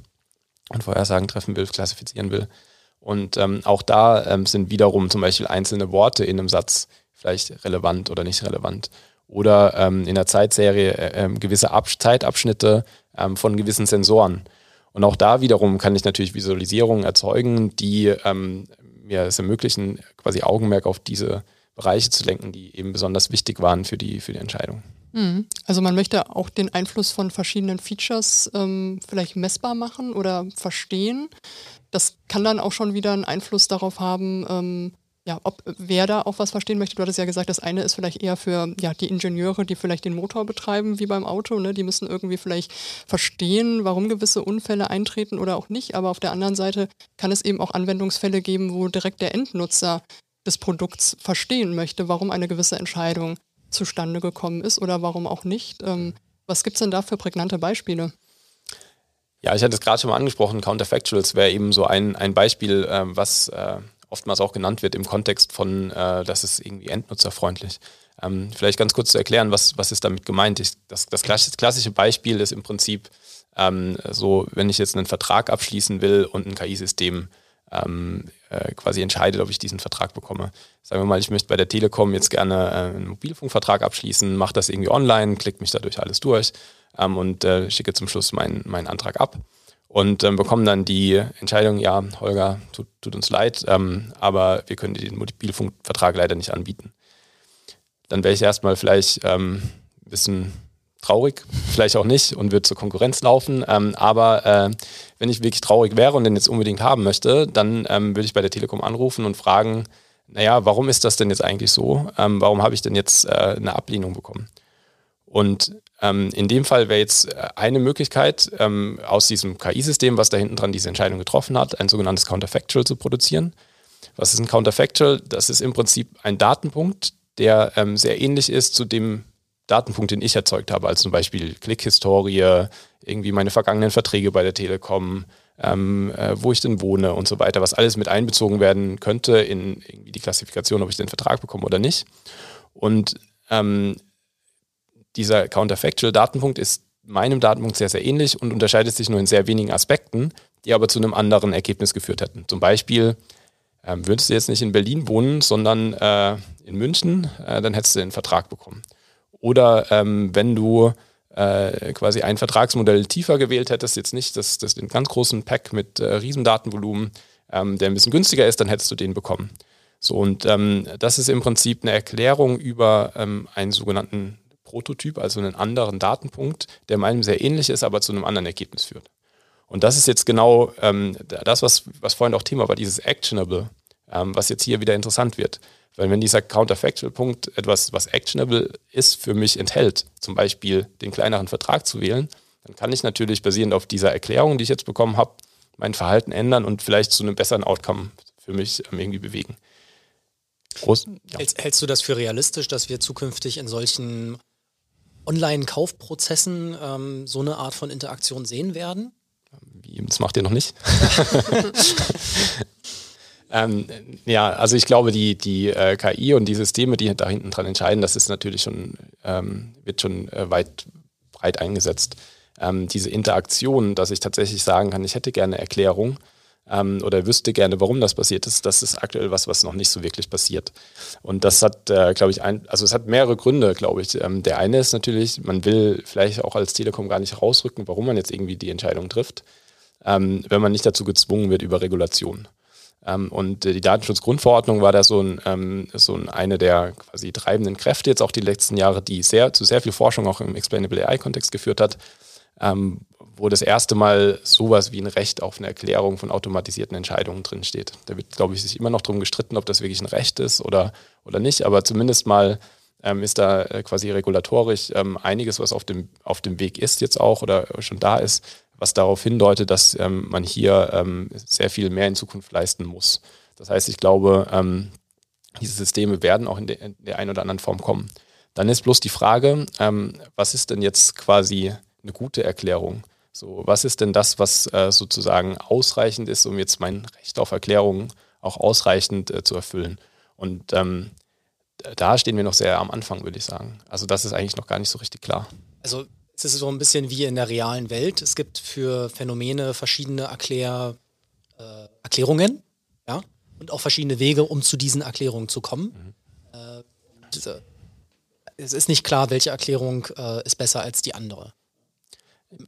und Vorhersagen treffen will, klassifizieren will. Und ähm, auch da ähm, sind wiederum zum Beispiel einzelne Worte in einem Satz vielleicht relevant oder nicht relevant. Oder ähm, in der Zeitserie äh, äh, gewisse Ab Zeitabschnitte ähm, von gewissen Sensoren. Und auch da wiederum kann ich natürlich Visualisierungen erzeugen, die ähm, mir es ermöglichen, quasi Augenmerk auf diese Bereiche zu lenken, die eben besonders wichtig waren für die, für die Entscheidung. Mhm. Also man möchte auch den Einfluss von verschiedenen Features ähm, vielleicht messbar machen oder verstehen. Das kann dann auch schon wieder einen Einfluss darauf haben, ähm, ja, ob wer da auch was verstehen möchte. Du hattest ja gesagt, das eine ist vielleicht eher für ja, die Ingenieure, die vielleicht den Motor betreiben, wie beim Auto. Ne? Die müssen irgendwie vielleicht verstehen, warum gewisse Unfälle eintreten oder auch nicht. Aber auf der anderen Seite kann es eben auch Anwendungsfälle geben, wo direkt der Endnutzer des Produkts verstehen möchte, warum eine gewisse Entscheidung zustande gekommen ist oder warum auch nicht. Ähm, was gibt es denn da für prägnante Beispiele? Ja, ich hatte es gerade schon mal angesprochen, Counterfactuals wäre eben so ein, ein Beispiel, äh, was äh, oftmals auch genannt wird im Kontext von, äh, das ist irgendwie endnutzerfreundlich. Ähm, vielleicht ganz kurz zu erklären, was, was ist damit gemeint. Ich, das, das klassische Beispiel ist im Prinzip ähm, so, wenn ich jetzt einen Vertrag abschließen will und ein KI-System ähm, äh, quasi entscheidet, ob ich diesen Vertrag bekomme. Sagen wir mal, ich möchte bei der Telekom jetzt gerne äh, einen Mobilfunkvertrag abschließen, mache das irgendwie online, klicke mich dadurch alles durch ähm, und äh, schicke zum Schluss meinen, meinen Antrag ab und ähm, bekommen dann die Entscheidung, ja, Holger, tut, tut uns leid, ähm, aber wir können dir den Mobilfunkvertrag leider nicht anbieten. Dann wäre ich erstmal vielleicht ähm, ein bisschen traurig, <laughs> vielleicht auch nicht und würde zur Konkurrenz laufen. Ähm, aber äh, wenn ich wirklich traurig wäre und den jetzt unbedingt haben möchte, dann ähm, würde ich bei der Telekom anrufen und fragen, naja, warum ist das denn jetzt eigentlich so? Ähm, warum habe ich denn jetzt äh, eine Ablehnung bekommen? Und ähm, in dem Fall wäre jetzt äh, eine Möglichkeit, ähm, aus diesem KI-System, was da hinten dran diese Entscheidung getroffen hat, ein sogenanntes Counterfactual zu produzieren. Was ist ein Counterfactual? Das ist im Prinzip ein Datenpunkt, der ähm, sehr ähnlich ist zu dem Datenpunkt, den ich erzeugt habe, als zum Beispiel Klickhistorie, irgendwie meine vergangenen Verträge bei der Telekom, ähm, äh, wo ich denn wohne und so weiter, was alles mit einbezogen werden könnte in die Klassifikation, ob ich den Vertrag bekomme oder nicht. Und ähm, dieser Counterfactual-Datenpunkt ist meinem Datenpunkt sehr, sehr ähnlich und unterscheidet sich nur in sehr wenigen Aspekten, die aber zu einem anderen Ergebnis geführt hätten. Zum Beispiel ähm, würdest du jetzt nicht in Berlin wohnen, sondern äh, in München, äh, dann hättest du den Vertrag bekommen. Oder ähm, wenn du äh, quasi ein Vertragsmodell tiefer gewählt hättest, jetzt nicht das, das den ganz großen Pack mit äh, Riesendatenvolumen, ähm, der ein bisschen günstiger ist, dann hättest du den bekommen. So, und ähm, das ist im Prinzip eine Erklärung über ähm, einen sogenannten Prototyp, also einen anderen Datenpunkt, der meinem sehr ähnlich ist, aber zu einem anderen Ergebnis führt. Und das ist jetzt genau ähm, das, was, was vorhin auch Thema war, dieses Actionable, ähm, was jetzt hier wieder interessant wird. Weil wenn dieser Counterfactual-Punkt etwas, was actionable ist, für mich enthält, zum Beispiel den kleineren Vertrag zu wählen, dann kann ich natürlich basierend auf dieser Erklärung, die ich jetzt bekommen habe, mein Verhalten ändern und vielleicht zu einem besseren Outcome für mich ähm, irgendwie bewegen. Groß, ja. hältst, du das für realistisch, dass wir zukünftig in solchen Online-Kaufprozessen ähm, so eine Art von Interaktion sehen werden? Das macht ihr noch nicht? <laughs> <laughs> ähm, ja, also ich glaube, die, die äh, KI und die Systeme, die da hinten dran entscheiden, das ist natürlich schon, ähm, wird schon äh, weit breit eingesetzt. Ähm, diese Interaktion, dass ich tatsächlich sagen kann, ich hätte gerne Erklärung, ähm, oder wüsste gerne, warum das passiert ist, das ist aktuell was, was noch nicht so wirklich passiert. Und das hat, äh, glaube ich, ein, also es hat mehrere Gründe, glaube ich. Ähm, der eine ist natürlich, man will vielleicht auch als Telekom gar nicht rausrücken, warum man jetzt irgendwie die Entscheidung trifft, ähm, wenn man nicht dazu gezwungen wird über Regulation. Ähm, und die Datenschutzgrundverordnung war da so, ein, ähm, so ein, eine der quasi treibenden Kräfte jetzt auch die letzten Jahre, die sehr zu sehr viel Forschung auch im Explainable AI-Kontext geführt hat, ähm, wo das erste Mal sowas wie ein Recht auf eine Erklärung von automatisierten Entscheidungen drinsteht. Da wird, glaube ich, sich immer noch darum gestritten, ob das wirklich ein Recht ist oder, oder nicht, aber zumindest mal ist da äh, quasi regulatorisch einiges, was auf dem, auf dem Weg ist jetzt auch oder schon da ist, was darauf hindeutet, dass ähm, man hier ähm, sehr viel mehr in Zukunft leisten muss. Das heißt, ich glaube, ähm, diese Systeme werden auch in der, in der einen oder anderen Form kommen. Dann ist bloß die Frage, ähm, was ist denn jetzt quasi eine gute Erklärung? So, was ist denn das, was äh, sozusagen ausreichend ist, um jetzt mein Recht auf Erklärung auch ausreichend äh, zu erfüllen? Und ähm, da stehen wir noch sehr am Anfang, würde ich sagen. Also das ist eigentlich noch gar nicht so richtig klar. Also es ist so ein bisschen wie in der realen Welt. Es gibt für Phänomene verschiedene Erklär, äh, Erklärungen, ja, und auch verschiedene Wege, um zu diesen Erklärungen zu kommen. Mhm. Äh, es ist nicht klar, welche Erklärung äh, ist besser als die andere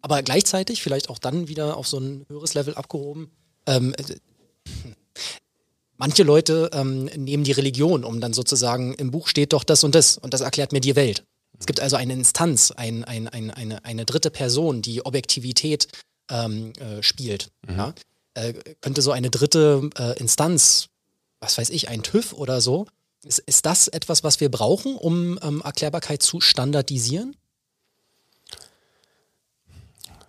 aber gleichzeitig vielleicht auch dann wieder auf so ein höheres Level abgehoben. Ähm, äh, <laughs> manche Leute ähm, nehmen die Religion, um dann sozusagen im Buch steht doch das und das und das erklärt mir die Welt. Es gibt also eine Instanz, ein, ein, ein, eine, eine dritte Person, die Objektivität ähm, äh, spielt. Mhm. Ja? Äh, könnte so eine dritte äh, Instanz, was weiß ich, ein TÜV oder so, ist, ist das etwas, was wir brauchen, um ähm, Erklärbarkeit zu standardisieren?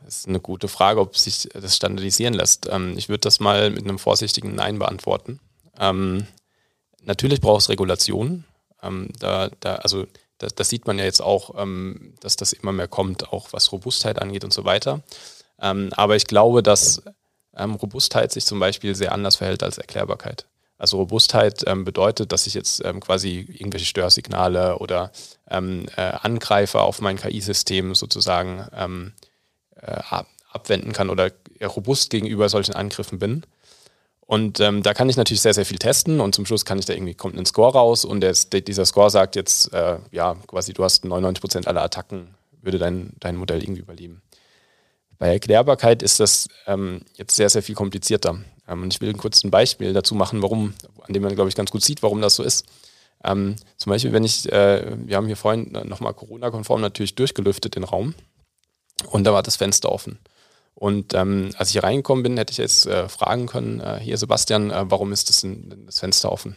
Das ist eine gute Frage, ob sich das standardisieren lässt. Ähm, ich würde das mal mit einem vorsichtigen Nein beantworten. Ähm, natürlich braucht es Regulationen. Ähm, da, da, also das, das, sieht man ja jetzt auch, ähm, dass das immer mehr kommt, auch was Robustheit angeht und so weiter. Ähm, aber ich glaube, dass ähm, Robustheit sich zum Beispiel sehr anders verhält als Erklärbarkeit. Also Robustheit bedeutet, dass ich jetzt quasi irgendwelche Störsignale oder äh, Angreifer auf mein KI-System sozusagen äh, abwenden kann oder robust gegenüber solchen Angriffen bin. Und ähm, da kann ich natürlich sehr, sehr viel testen und zum Schluss kann ich da irgendwie, kommt ein Score raus und der, dieser Score sagt jetzt, äh, ja, quasi du hast 99% aller Attacken, würde dein, dein Modell irgendwie überleben. Bei Erklärbarkeit ist das ähm, jetzt sehr, sehr viel komplizierter. Ähm, und ich will kurz ein Beispiel dazu machen, warum, an dem man, glaube ich, ganz gut sieht, warum das so ist. Ähm, zum Beispiel, wenn ich, äh, wir haben hier vorhin nochmal Corona-konform natürlich durchgelüftet den Raum. Und da war das Fenster offen. Und ähm, als ich hier reingekommen bin, hätte ich jetzt äh, fragen können, äh, hier Sebastian, äh, warum ist das, ein, das Fenster offen?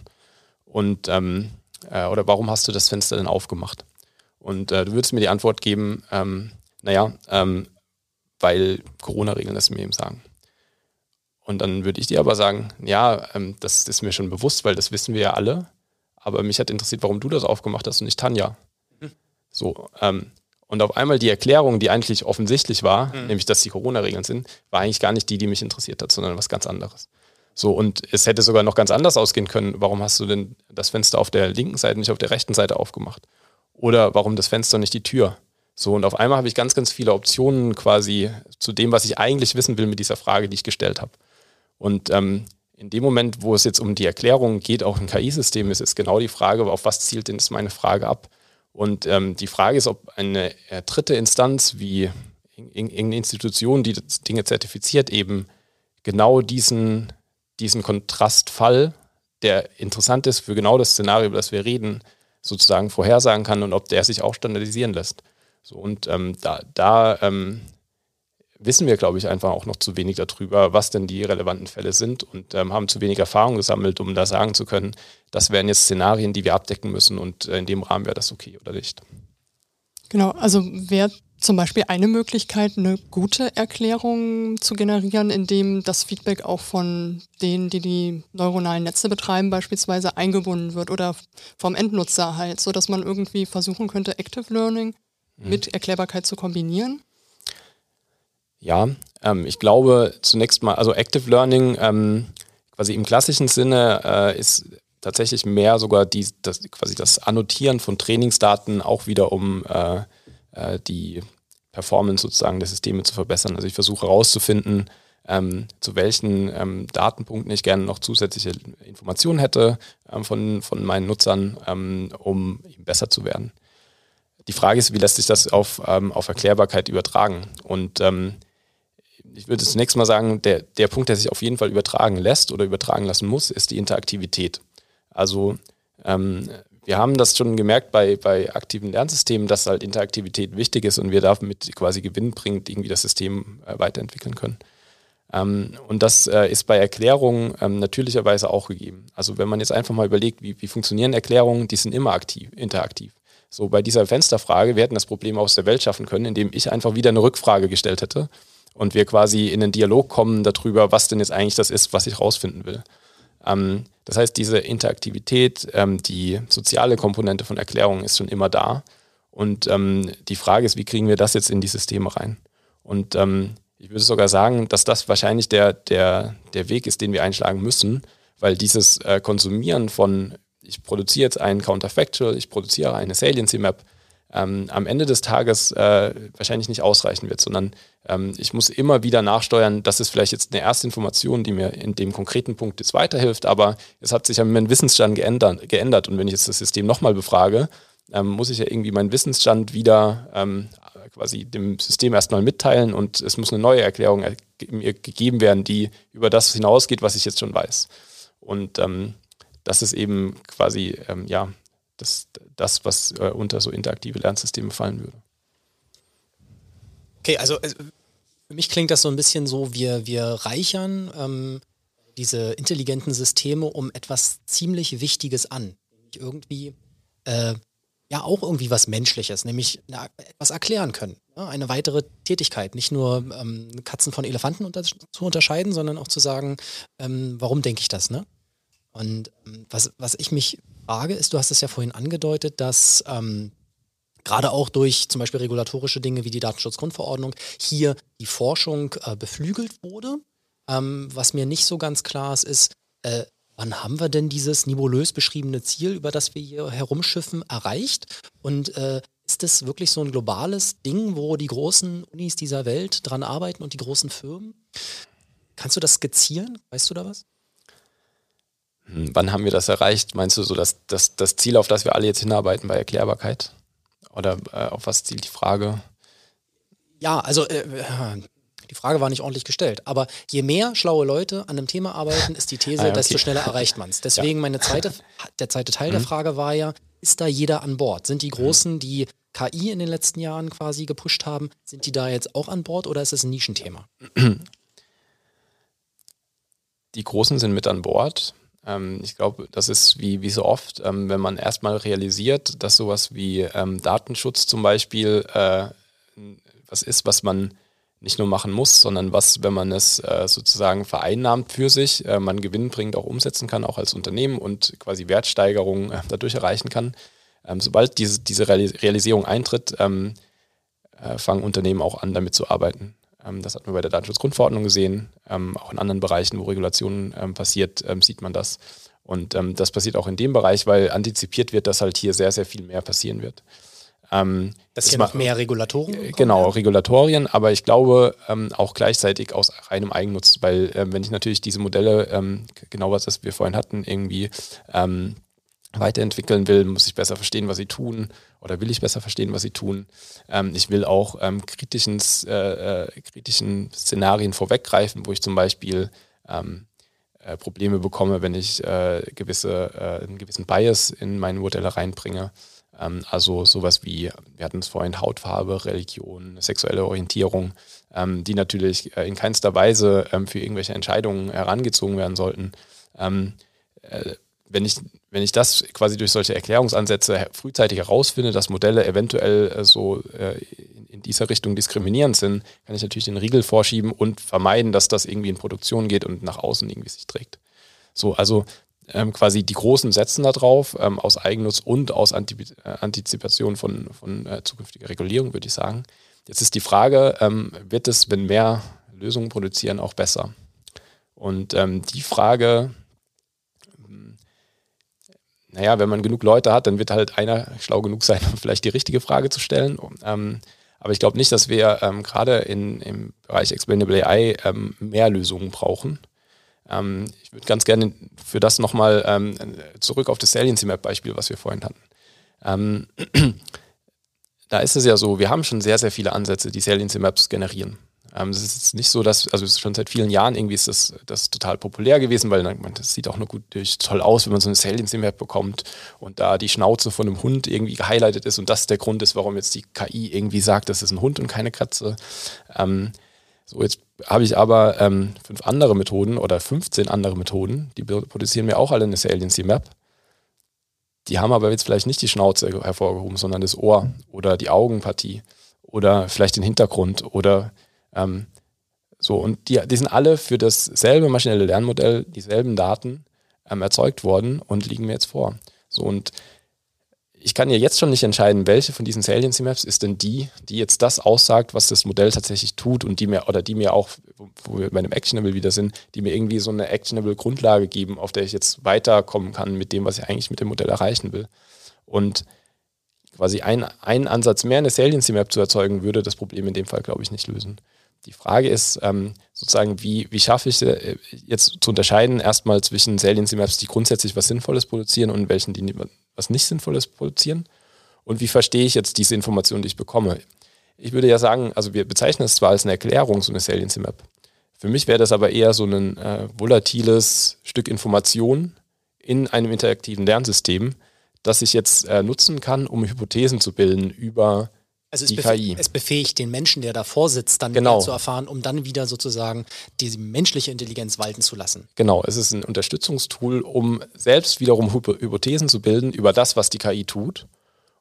Und ähm, äh, oder warum hast du das Fenster denn aufgemacht? Und äh, du würdest mir die Antwort geben, ähm, naja, ähm, weil Corona-Regeln das mir eben sagen. Und dann würde ich dir aber sagen, ja, ähm, das ist mir schon bewusst, weil das wissen wir ja alle. Aber mich hat interessiert, warum du das aufgemacht hast und nicht Tanja. Mhm. So, ähm, und auf einmal die Erklärung, die eigentlich offensichtlich war, mhm. nämlich dass die Corona-Regeln sind, war eigentlich gar nicht die, die mich interessiert hat, sondern was ganz anderes. So, und es hätte sogar noch ganz anders ausgehen können. Warum hast du denn das Fenster auf der linken Seite nicht auf der rechten Seite aufgemacht? Oder warum das Fenster nicht die Tür? So, und auf einmal habe ich ganz, ganz viele Optionen quasi zu dem, was ich eigentlich wissen will mit dieser Frage, die ich gestellt habe. Und ähm, in dem Moment, wo es jetzt um die Erklärung geht, auch ein KI-System, ist es genau die Frage, auf was zielt denn meine Frage ab? Und ähm, die Frage ist, ob eine äh, dritte Instanz wie irgendeine Institution, die Dinge zertifiziert, eben genau diesen, diesen Kontrastfall, der interessant ist für genau das Szenario, über das wir reden, sozusagen vorhersagen kann und ob der sich auch standardisieren lässt. So, und ähm, da, da ähm, wissen wir, glaube ich, einfach auch noch zu wenig darüber, was denn die relevanten Fälle sind und ähm, haben zu wenig Erfahrung gesammelt, um da sagen zu können, das wären jetzt Szenarien, die wir abdecken müssen und äh, in dem Rahmen wäre das okay oder nicht. Genau, also wäre zum Beispiel eine Möglichkeit, eine gute Erklärung zu generieren, indem das Feedback auch von denen, die die neuronalen Netze betreiben, beispielsweise eingebunden wird oder vom Endnutzer halt, so dass man irgendwie versuchen könnte, Active Learning mhm. mit Erklärbarkeit zu kombinieren. Ja, ähm, ich glaube zunächst mal, also Active Learning ähm, quasi im klassischen Sinne äh, ist tatsächlich mehr sogar die, das, quasi das Annotieren von Trainingsdaten auch wieder um äh, äh, die Performance sozusagen der Systeme zu verbessern. Also ich versuche herauszufinden, ähm, zu welchen ähm, Datenpunkten ich gerne noch zusätzliche Informationen hätte ähm, von, von meinen Nutzern, ähm, um besser zu werden. Die Frage ist, wie lässt sich das auf, ähm, auf Erklärbarkeit übertragen? Und ähm, ich würde zunächst mal sagen, der, der Punkt, der sich auf jeden Fall übertragen lässt oder übertragen lassen muss, ist die Interaktivität. Also ähm, wir haben das schon gemerkt bei, bei aktiven Lernsystemen, dass halt Interaktivität wichtig ist und wir damit quasi gewinnbringend irgendwie das System äh, weiterentwickeln können. Ähm, und das äh, ist bei Erklärungen ähm, natürlicherweise auch gegeben. Also wenn man jetzt einfach mal überlegt, wie, wie funktionieren Erklärungen, die sind immer aktiv, interaktiv. So bei dieser Fensterfrage, wir hätten das Problem aus der Welt schaffen können, indem ich einfach wieder eine Rückfrage gestellt hätte und wir quasi in einen Dialog kommen darüber, was denn jetzt eigentlich das ist, was ich rausfinden will. Ähm, das heißt, diese Interaktivität, ähm, die soziale Komponente von Erklärungen ist schon immer da. Und ähm, die Frage ist, wie kriegen wir das jetzt in die Systeme rein? Und ähm, ich würde sogar sagen, dass das wahrscheinlich der, der, der Weg ist, den wir einschlagen müssen, weil dieses äh, Konsumieren von, ich produziere jetzt einen Counterfactual, ich produziere eine Saliency-Map, ähm, am Ende des Tages äh, wahrscheinlich nicht ausreichen wird, sondern ähm, ich muss immer wieder nachsteuern, das ist vielleicht jetzt eine erste Information, die mir in dem konkreten Punkt jetzt weiterhilft, aber es hat sich ja mein Wissensstand geändert, geändert und wenn ich jetzt das System nochmal befrage, ähm, muss ich ja irgendwie meinen Wissensstand wieder ähm, quasi dem System erstmal mitteilen und es muss eine neue Erklärung mir gegeben werden, die über das hinausgeht, was ich jetzt schon weiß. Und ähm, das ist eben quasi ähm, ja das, das was äh, unter so interaktive Lernsysteme fallen würde. Okay, also, also für mich klingt das so ein bisschen so, wir, wir reichern ähm, diese intelligenten Systeme um etwas ziemlich Wichtiges an. Irgendwie, äh, ja, auch irgendwie was Menschliches, nämlich na, etwas erklären können. Ja, eine weitere Tätigkeit, nicht nur ähm, Katzen von Elefanten unter zu unterscheiden, sondern auch zu sagen, ähm, warum denke ich das, ne? Und ähm, was, was ich mich frage, ist, du hast es ja vorhin angedeutet, dass ähm, gerade auch durch zum Beispiel regulatorische Dinge wie die Datenschutzgrundverordnung hier die Forschung äh, beflügelt wurde. Ähm, was mir nicht so ganz klar ist, ist, äh, wann haben wir denn dieses nebulös beschriebene Ziel, über das wir hier herumschiffen, erreicht? Und äh, ist das wirklich so ein globales Ding, wo die großen Unis dieser Welt dran arbeiten und die großen Firmen? Kannst du das skizzieren? Weißt du da was? Hm, wann haben wir das erreicht? Meinst du so das, das, das Ziel, auf das wir alle jetzt hinarbeiten bei Erklärbarkeit? Oder äh, auf was zielt die Frage? Ja, also äh, die Frage war nicht ordentlich gestellt. Aber je mehr schlaue Leute an einem Thema arbeiten, ist die These, ah, okay. desto schneller erreicht man es. Deswegen ja. meine zweite, der zweite Teil mhm. der Frage war ja, ist da jeder an Bord? Sind die Großen, die KI in den letzten Jahren quasi gepusht haben, sind die da jetzt auch an Bord oder ist es ein Nischenthema? Die Großen sind mit an Bord. Ähm, ich glaube, das ist wie, wie so oft, ähm, wenn man erstmal realisiert, dass sowas wie ähm, Datenschutz zum Beispiel äh, was ist, was man nicht nur machen muss, sondern was, wenn man es äh, sozusagen vereinnahmt für sich, äh, man gewinnbringend auch umsetzen kann, auch als Unternehmen und quasi Wertsteigerung äh, dadurch erreichen kann. Ähm, sobald diese, diese Realisierung eintritt, ähm, äh, fangen Unternehmen auch an, damit zu arbeiten. Ähm, das hat man bei der Datenschutzgrundverordnung gesehen. Ähm, auch in anderen Bereichen, wo Regulationen ähm, passiert, sieht man das. Und das passiert auch in dem Bereich, weil antizipiert wird, dass halt hier sehr, sehr viel mehr passieren wird. Ähm, dass hier noch mehr Regulatorien kommen, Genau, ja. Regulatorien, aber ich glaube ähm, auch gleichzeitig aus reinem Eigennutz, weil ähm, wenn ich natürlich diese Modelle, genau was das wir vorhin hatten, irgendwie weiterentwickeln will, muss ich besser verstehen, was sie tun oder will ich besser verstehen, was sie tun. Ähm, ich will auch ähm, kritischen, äh, äh, kritischen Szenarien vorweggreifen, wo ich zum Beispiel ähm, äh, Probleme bekomme, wenn ich äh, gewisse, äh, einen gewissen Bias in meine Modelle reinbringe. Ähm, also sowas wie, wir hatten es vorhin, Hautfarbe, Religion, sexuelle Orientierung, ähm, die natürlich äh, in keinster Weise ähm, für irgendwelche Entscheidungen herangezogen werden sollten. Wenn ich, wenn ich das quasi durch solche Erklärungsansätze frühzeitig herausfinde, dass Modelle eventuell äh, so äh, in dieser Richtung diskriminierend sind, kann ich natürlich den Riegel vorschieben und vermeiden, dass das irgendwie in Produktion geht und nach außen irgendwie sich trägt. So, also ähm, quasi die Großen setzen da drauf, ähm, aus Eigennutz und aus Antip äh, Antizipation von, von äh, zukünftiger Regulierung, würde ich sagen. Jetzt ist die Frage, ähm, wird es, wenn mehr Lösungen produzieren, auch besser? Und ähm, die Frage, naja, wenn man genug Leute hat, dann wird halt einer schlau genug sein, <laughs> um vielleicht die richtige Frage zu stellen. Ähm, aber ich glaube nicht, dass wir ähm, gerade im Bereich Explainable AI ähm, mehr Lösungen brauchen. Ähm, ich würde ganz gerne für das nochmal ähm, zurück auf das Saliency Map Beispiel, was wir vorhin hatten. Ähm, <clears throat> da ist es ja so, wir haben schon sehr, sehr viele Ansätze, die Saliency Maps generieren. Ähm, es ist nicht so, dass, also schon seit vielen Jahren irgendwie ist das, das total populär gewesen, weil man, das sieht auch nur gut toll aus, wenn man so eine Salience-Map bekommt und da die Schnauze von einem Hund irgendwie gehighlightet ist und das der Grund ist, warum jetzt die KI irgendwie sagt, das ist ein Hund und keine Katze. Ähm, so, jetzt habe ich aber ähm, fünf andere Methoden oder 15 andere Methoden, die produzieren mir auch alle eine Saliency-Map. Die haben aber jetzt vielleicht nicht die Schnauze hervorgehoben, sondern das Ohr oder die Augenpartie oder vielleicht den Hintergrund oder ähm, so, und die, die sind alle für dasselbe maschinelle Lernmodell, dieselben Daten ähm, erzeugt worden und liegen mir jetzt vor. So, und ich kann ja jetzt schon nicht entscheiden, welche von diesen Saliency Maps ist denn die, die jetzt das aussagt, was das Modell tatsächlich tut und die mir, oder die mir auch, wo wir bei einem Actionable wieder sind, die mir irgendwie so eine Actionable Grundlage geben, auf der ich jetzt weiterkommen kann mit dem, was ich eigentlich mit dem Modell erreichen will. Und quasi ein, ein Ansatz mehr, eine Saliency Map zu erzeugen, würde das Problem in dem Fall, glaube ich, nicht lösen. Die Frage ist ähm, sozusagen, wie, wie schaffe ich äh, jetzt zu unterscheiden, erstmal zwischen Saliency Maps, die grundsätzlich was Sinnvolles produzieren und welchen, die was nicht Sinnvolles produzieren. Und wie verstehe ich jetzt diese Informationen, die ich bekomme? Ich würde ja sagen, also wir bezeichnen es zwar als eine Erklärung, so eine Saliency Map. Für mich wäre das aber eher so ein äh, volatiles Stück Information in einem interaktiven Lernsystem, das ich jetzt äh, nutzen kann, um Hypothesen zu bilden über also es, befe KI. es befähigt den Menschen, der davor sitzt, dann genau. zu erfahren, um dann wieder sozusagen die menschliche Intelligenz walten zu lassen. Genau, es ist ein Unterstützungstool, um selbst wiederum Hypothesen zu bilden über das, was die KI tut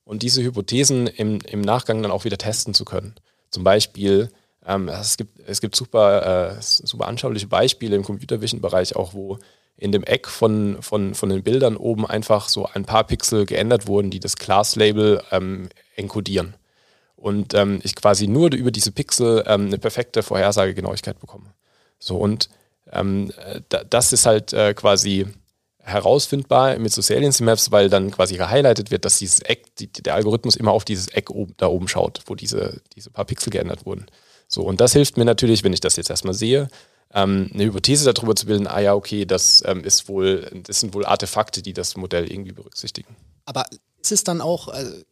und diese Hypothesen im, im Nachgang dann auch wieder testen zu können. Zum Beispiel, ähm, es, gibt, es gibt super, äh, super anschauliche Beispiele im Computer Vision Bereich auch, wo in dem Eck von, von, von den Bildern oben einfach so ein paar Pixel geändert wurden, die das Class-Label ähm, enkodieren und ähm, ich quasi nur über diese Pixel ähm, eine perfekte Vorhersagegenauigkeit bekomme. So und ähm, das ist halt äh, quasi herausfindbar mit so Saliency Maps, weil dann quasi gehighlightet wird, dass dieses Eck, die, der Algorithmus immer auf dieses Eck oben, da oben schaut, wo diese, diese paar Pixel geändert wurden. So, und das hilft mir natürlich, wenn ich das jetzt erstmal sehe, ähm, eine Hypothese darüber zu bilden, ah ja, okay, das ähm, ist wohl, das sind wohl Artefakte, die das Modell irgendwie berücksichtigen. Aber ist es dann auch äh,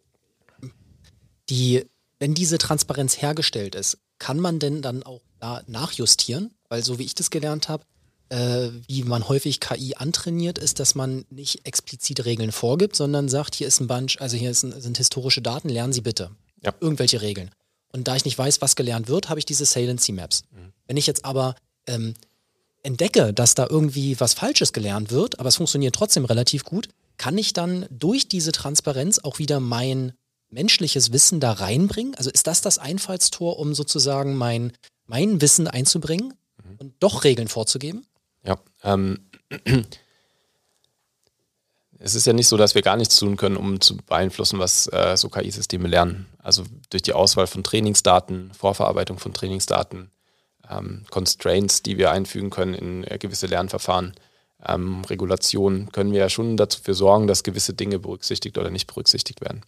die wenn diese Transparenz hergestellt ist, kann man denn dann auch da nachjustieren? Weil so wie ich das gelernt habe, äh, wie man häufig KI antrainiert, ist, dass man nicht explizit Regeln vorgibt, sondern sagt, hier ist ein Bunch, also hier ein, sind historische Daten, lernen Sie bitte. Ja. Irgendwelche Regeln. Und da ich nicht weiß, was gelernt wird, habe ich diese Saliency Maps. Mhm. Wenn ich jetzt aber ähm, entdecke, dass da irgendwie was Falsches gelernt wird, aber es funktioniert trotzdem relativ gut, kann ich dann durch diese Transparenz auch wieder mein menschliches Wissen da reinbringen? Also ist das das Einfallstor, um sozusagen mein, mein Wissen einzubringen mhm. und doch Regeln vorzugeben? Ja, ähm, es ist ja nicht so, dass wir gar nichts tun können, um zu beeinflussen, was äh, so KI-Systeme lernen. Also durch die Auswahl von Trainingsdaten, Vorverarbeitung von Trainingsdaten, ähm, Constraints, die wir einfügen können in äh, gewisse Lernverfahren, ähm, Regulationen, können wir ja schon dafür sorgen, dass gewisse Dinge berücksichtigt oder nicht berücksichtigt werden.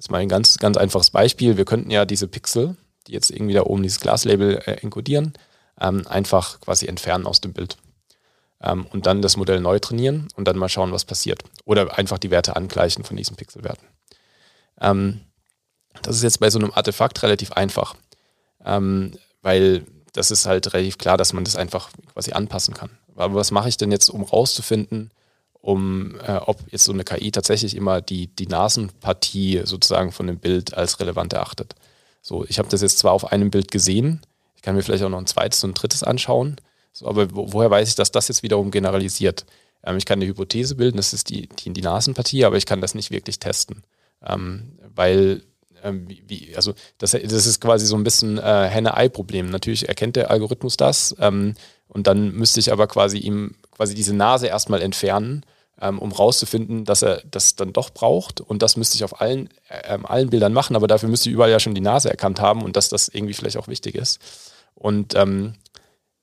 Jetzt mal ein ganz, ganz einfaches Beispiel. Wir könnten ja diese Pixel, die jetzt irgendwie da oben dieses Glaslabel äh, enkodieren, ähm, einfach quasi entfernen aus dem Bild. Ähm, und dann das Modell neu trainieren und dann mal schauen, was passiert. Oder einfach die Werte angleichen von diesen Pixelwerten. Ähm, das ist jetzt bei so einem Artefakt relativ einfach, ähm, weil das ist halt relativ klar, dass man das einfach quasi anpassen kann. Aber was mache ich denn jetzt, um rauszufinden, um äh, ob jetzt so eine KI tatsächlich immer die, die Nasenpartie sozusagen von dem Bild als relevant erachtet. So, ich habe das jetzt zwar auf einem Bild gesehen, ich kann mir vielleicht auch noch ein zweites und ein drittes anschauen, so, aber wo, woher weiß ich, dass das jetzt wiederum generalisiert? Ähm, ich kann eine Hypothese bilden, das ist die, die, die Nasenpartie, aber ich kann das nicht wirklich testen, ähm, weil ähm, wie, also das, das ist quasi so ein bisschen äh, Henne-Ei-Problem. Natürlich erkennt der Algorithmus das ähm, und dann müsste ich aber quasi ihm quasi diese Nase erstmal entfernen, ähm, um rauszufinden, dass er das dann doch braucht. Und das müsste ich auf allen, äh, allen Bildern machen, aber dafür müsste ich überall ja schon die Nase erkannt haben und dass das irgendwie vielleicht auch wichtig ist. Und ähm,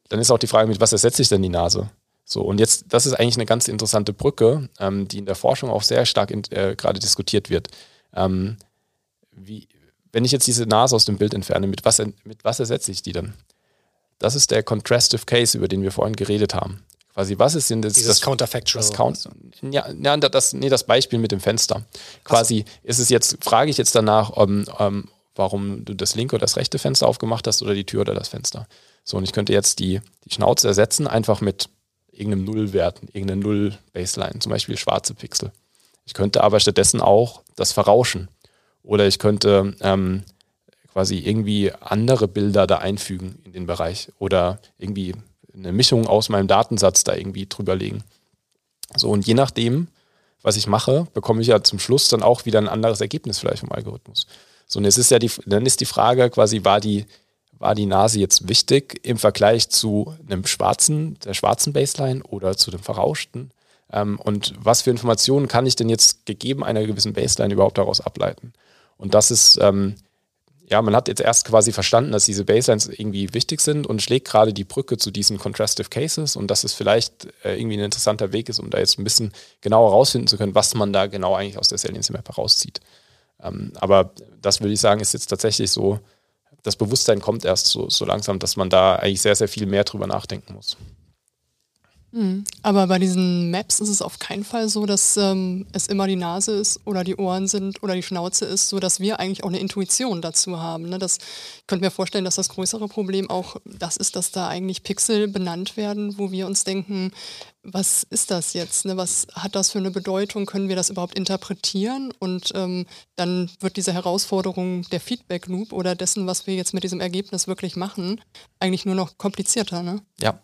dann ist auch die Frage, mit was ersetze ich denn die Nase? So, und jetzt, das ist eigentlich eine ganz interessante Brücke, ähm, die in der Forschung auch sehr stark äh, gerade diskutiert wird. Ähm, wie, wenn ich jetzt diese Nase aus dem Bild entferne, mit was, mit was ersetze ich die dann? Das ist der Contrastive Case, über den wir vorhin geredet haben. Quasi, was ist denn das? Dieses das, Counterfactual. Das, Count, ja, ja, das, nee, das Beispiel mit dem Fenster. Quasi ist es jetzt, frage ich jetzt danach, um, um, warum du das linke oder das rechte Fenster aufgemacht hast oder die Tür oder das Fenster. So, und ich könnte jetzt die, die Schnauze ersetzen, einfach mit irgendeinem Nullwert, irgendeinem Null-Baseline, zum Beispiel schwarze Pixel. Ich könnte aber stattdessen auch das verrauschen. Oder ich könnte ähm, quasi irgendwie andere Bilder da einfügen in den Bereich oder irgendwie eine Mischung aus meinem Datensatz da irgendwie drüber legen. So, und je nachdem, was ich mache, bekomme ich ja zum Schluss dann auch wieder ein anderes Ergebnis vielleicht vom Algorithmus. So, und es ist ja die, dann ist die Frage quasi, war die, war die Nase jetzt wichtig im Vergleich zu einem schwarzen, der schwarzen Baseline oder zu dem verrauschten? Ähm, und was für Informationen kann ich denn jetzt gegeben einer gewissen Baseline überhaupt daraus ableiten? Und das ist, ähm, ja, man hat jetzt erst quasi verstanden, dass diese Baselines irgendwie wichtig sind und schlägt gerade die Brücke zu diesen Contrastive Cases und dass es vielleicht äh, irgendwie ein interessanter Weg ist, um da jetzt ein bisschen genauer herausfinden zu können, was man da genau eigentlich aus der Saliency Map herauszieht. Ähm, aber das würde ich sagen, ist jetzt tatsächlich so, das Bewusstsein kommt erst so, so langsam, dass man da eigentlich sehr, sehr viel mehr drüber nachdenken muss. Mhm. Aber bei diesen Maps ist es auf keinen Fall so, dass ähm, es immer die Nase ist oder die Ohren sind oder die Schnauze ist, so dass wir eigentlich auch eine Intuition dazu haben. Ne? Das ich könnte mir vorstellen, dass das größere Problem auch das ist, dass da eigentlich Pixel benannt werden, wo wir uns denken, was ist das jetzt? Ne? Was hat das für eine Bedeutung? Können wir das überhaupt interpretieren? Und ähm, dann wird diese Herausforderung der Feedback Loop oder dessen, was wir jetzt mit diesem Ergebnis wirklich machen, eigentlich nur noch komplizierter. Ne? Ja.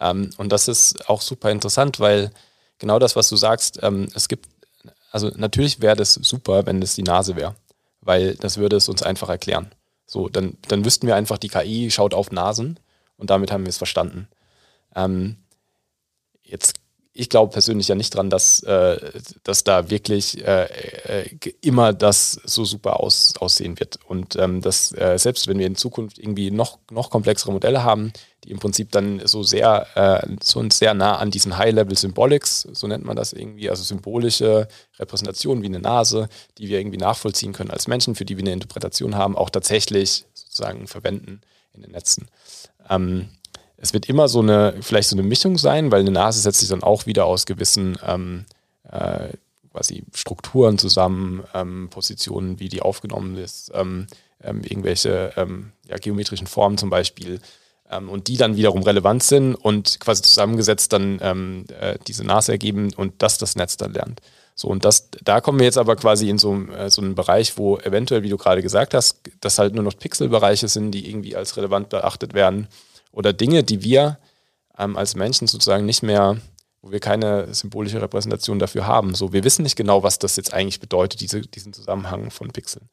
Ähm, und das ist auch super interessant, weil genau das, was du sagst, ähm, es gibt, also natürlich wäre das super, wenn das die Nase wäre, weil das würde es uns einfach erklären. So, dann, dann wüssten wir einfach, die KI schaut auf Nasen und damit haben wir es verstanden. Ähm, jetzt ich glaube persönlich ja nicht dran, dass, äh, dass da wirklich äh, äh, immer das so super aus, aussehen wird. Und ähm, dass äh, selbst wenn wir in Zukunft irgendwie noch, noch komplexere Modelle haben, die im Prinzip dann so sehr, äh, so sehr nah an diesen High-Level Symbolics, so nennt man das irgendwie, also symbolische Repräsentationen wie eine Nase, die wir irgendwie nachvollziehen können als Menschen, für die wir eine Interpretation haben, auch tatsächlich sozusagen verwenden in den Netzen. Ähm, es wird immer so eine, vielleicht so eine Mischung sein, weil eine Nase setzt sich dann auch wieder aus gewissen ähm, äh, quasi Strukturen zusammen, ähm, Positionen, wie die aufgenommen ist, ähm, ähm irgendwelche ähm, ja, geometrischen Formen zum Beispiel ähm, und die dann wiederum relevant sind und quasi zusammengesetzt dann äh, diese Nase ergeben und das das Netz dann lernt. So, und das, da kommen wir jetzt aber quasi in so, äh, so einen Bereich, wo eventuell, wie du gerade gesagt hast, das halt nur noch Pixelbereiche sind, die irgendwie als relevant beachtet werden oder Dinge, die wir ähm, als Menschen sozusagen nicht mehr, wo wir keine symbolische Repräsentation dafür haben. So, wir wissen nicht genau, was das jetzt eigentlich bedeutet, diese, diesen Zusammenhang von Pixeln.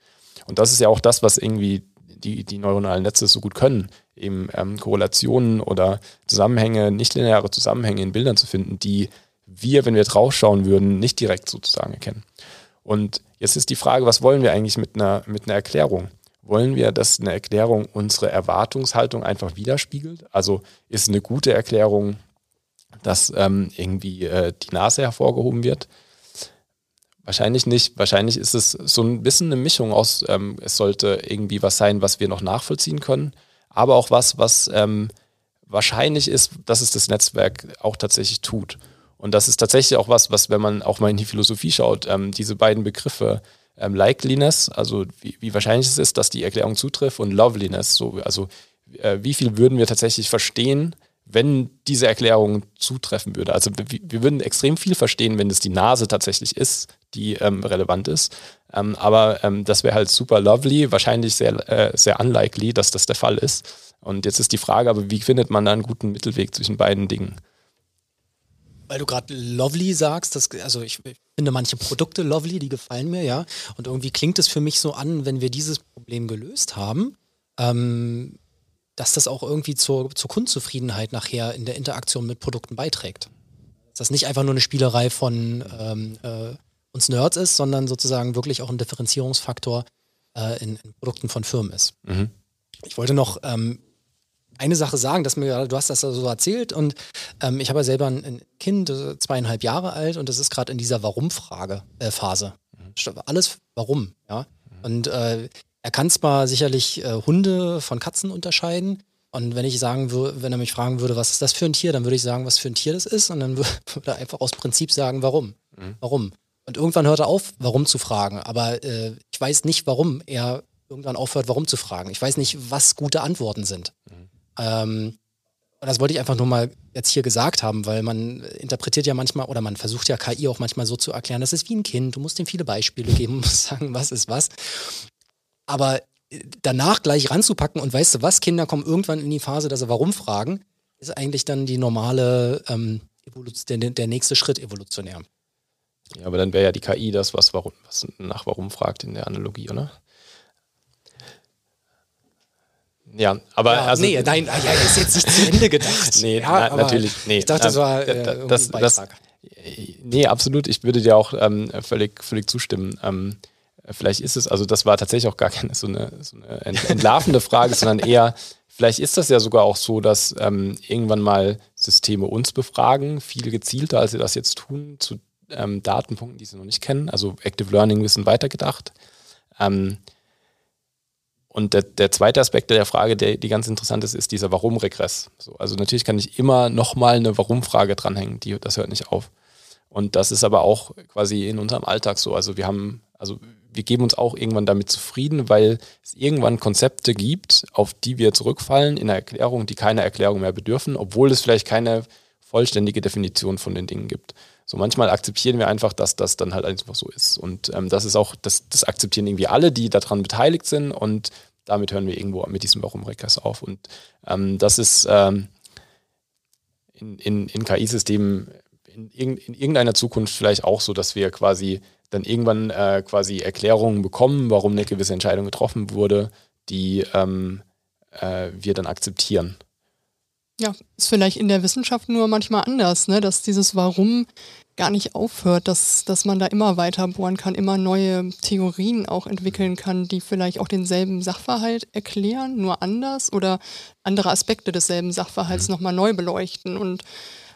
Und das ist ja auch das, was irgendwie die, die neuronalen Netze so gut können, eben ähm, Korrelationen oder Zusammenhänge, nichtlineare Zusammenhänge in Bildern zu finden, die wir, wenn wir draufschauen würden, nicht direkt sozusagen erkennen. Und jetzt ist die Frage, was wollen wir eigentlich mit einer, mit einer Erklärung? Wollen wir, dass eine Erklärung unsere Erwartungshaltung einfach widerspiegelt? Also ist eine gute Erklärung, dass ähm, irgendwie äh, die Nase hervorgehoben wird? Wahrscheinlich nicht. Wahrscheinlich ist es so ein bisschen eine Mischung aus, ähm, es sollte irgendwie was sein, was wir noch nachvollziehen können, aber auch was, was ähm, wahrscheinlich ist, dass es das Netzwerk auch tatsächlich tut. Und das ist tatsächlich auch was, was, wenn man auch mal in die Philosophie schaut, ähm, diese beiden Begriffe ähm, Likeliness, also wie, wie, wahrscheinlich es ist, dass die Erklärung zutrifft, und Loveliness, so, also äh, wie viel würden wir tatsächlich verstehen, wenn diese Erklärung zutreffen würde. Also wir, würden extrem viel verstehen, wenn es die Nase tatsächlich ist, die ähm, relevant ist. Ähm, aber ähm, das wäre halt super lovely, wahrscheinlich sehr, äh, sehr unlikely, dass das der Fall ist. Und jetzt ist die Frage, aber wie findet man da einen guten Mittelweg zwischen beiden Dingen? Weil du gerade lovely sagst, das, also ich finde manche Produkte lovely, die gefallen mir, ja. Und irgendwie klingt es für mich so an, wenn wir dieses Problem gelöst haben, ähm, dass das auch irgendwie zur, zur Kundenzufriedenheit nachher in der Interaktion mit Produkten beiträgt. Dass das nicht einfach nur eine Spielerei von ähm, äh, uns Nerds ist, sondern sozusagen wirklich auch ein Differenzierungsfaktor äh, in, in, Produkten von Firmen ist. Mhm. Ich wollte noch ähm, eine Sache sagen, dass mir, du hast das so erzählt und ähm, ich habe ja selber ein, Kind, äh, zweieinhalb Jahre alt und das ist gerade in dieser Warum-Frage, äh, Phase. Mhm. Alles warum, ja. Mhm. Und äh, er kann zwar sicherlich äh, Hunde von Katzen unterscheiden. Und wenn ich sagen würde, wenn er mich fragen würde, was ist das für ein Tier, dann würde ich sagen, was für ein Tier das ist. Und dann <laughs> würde er einfach aus Prinzip sagen, warum. Mhm. Warum. Und irgendwann hört er auf, warum zu fragen. Aber äh, ich weiß nicht, warum er irgendwann aufhört, warum zu fragen. Ich weiß nicht, was gute Antworten sind. Mhm. Ähm, das wollte ich einfach nur mal jetzt hier gesagt haben, weil man interpretiert ja manchmal oder man versucht ja KI auch manchmal so zu erklären, das ist wie ein Kind, du musst ihm viele Beispiele geben, <laughs> musst sagen, was ist was. Aber äh, danach gleich ranzupacken und weißt du was, Kinder kommen irgendwann in die Phase, dass sie warum fragen, ist eigentlich dann die normale, ähm, der, der nächste Schritt evolutionär. Ja, aber dann wäre ja die KI das, was, warum, was nach warum fragt in der Analogie, oder? Ja, aber ja, also, nee, nein, ja, ist jetzt nicht zu Ende gedacht. <laughs> nee, ja, na, natürlich, nee. Ich dachte, das war äh, das, das, Nee, absolut. Ich würde dir auch ähm, völlig, völlig zustimmen. Ähm, vielleicht ist es, also das war tatsächlich auch gar keine so eine, so eine entlarvende Frage, <laughs> sondern eher, vielleicht ist das ja sogar auch so, dass ähm, irgendwann mal Systeme uns befragen, viel gezielter, als sie das jetzt tun, zu ähm, Datenpunkten, die sie noch nicht kennen. Also Active Learning Wissen weitergedacht. Ähm, und der, der, zweite Aspekt der Frage, der die ganz interessant ist, ist dieser Warum-Regress. So, also natürlich kann ich immer nochmal eine Warum-Frage dranhängen, die, das hört nicht auf. Und das ist aber auch quasi in unserem Alltag so. Also wir haben, also wir geben uns auch irgendwann damit zufrieden, weil es irgendwann Konzepte gibt, auf die wir zurückfallen in der Erklärung, die keine Erklärung mehr bedürfen, obwohl es vielleicht keine vollständige Definition von den Dingen gibt. So manchmal akzeptieren wir einfach, dass das dann halt einfach so ist. Und ähm, das ist auch, das, das akzeptieren irgendwie alle, die daran beteiligt sind und damit hören wir irgendwo mit diesem Warum-Regress auf. Und ähm, das ist ähm, in, in, in KI-Systemen in, in, irgendeiner Zukunft vielleicht auch so, dass wir quasi dann irgendwann äh, quasi Erklärungen bekommen, warum eine gewisse Entscheidung getroffen wurde, die ähm, äh, wir dann akzeptieren. Ja, ist vielleicht in der Wissenschaft nur manchmal anders, ne? dass dieses Warum gar nicht aufhört, dass, dass man da immer weiter bohren kann, immer neue Theorien auch entwickeln kann, die vielleicht auch denselben Sachverhalt erklären, nur anders oder andere Aspekte desselben Sachverhalts mhm. nochmal neu beleuchten. Und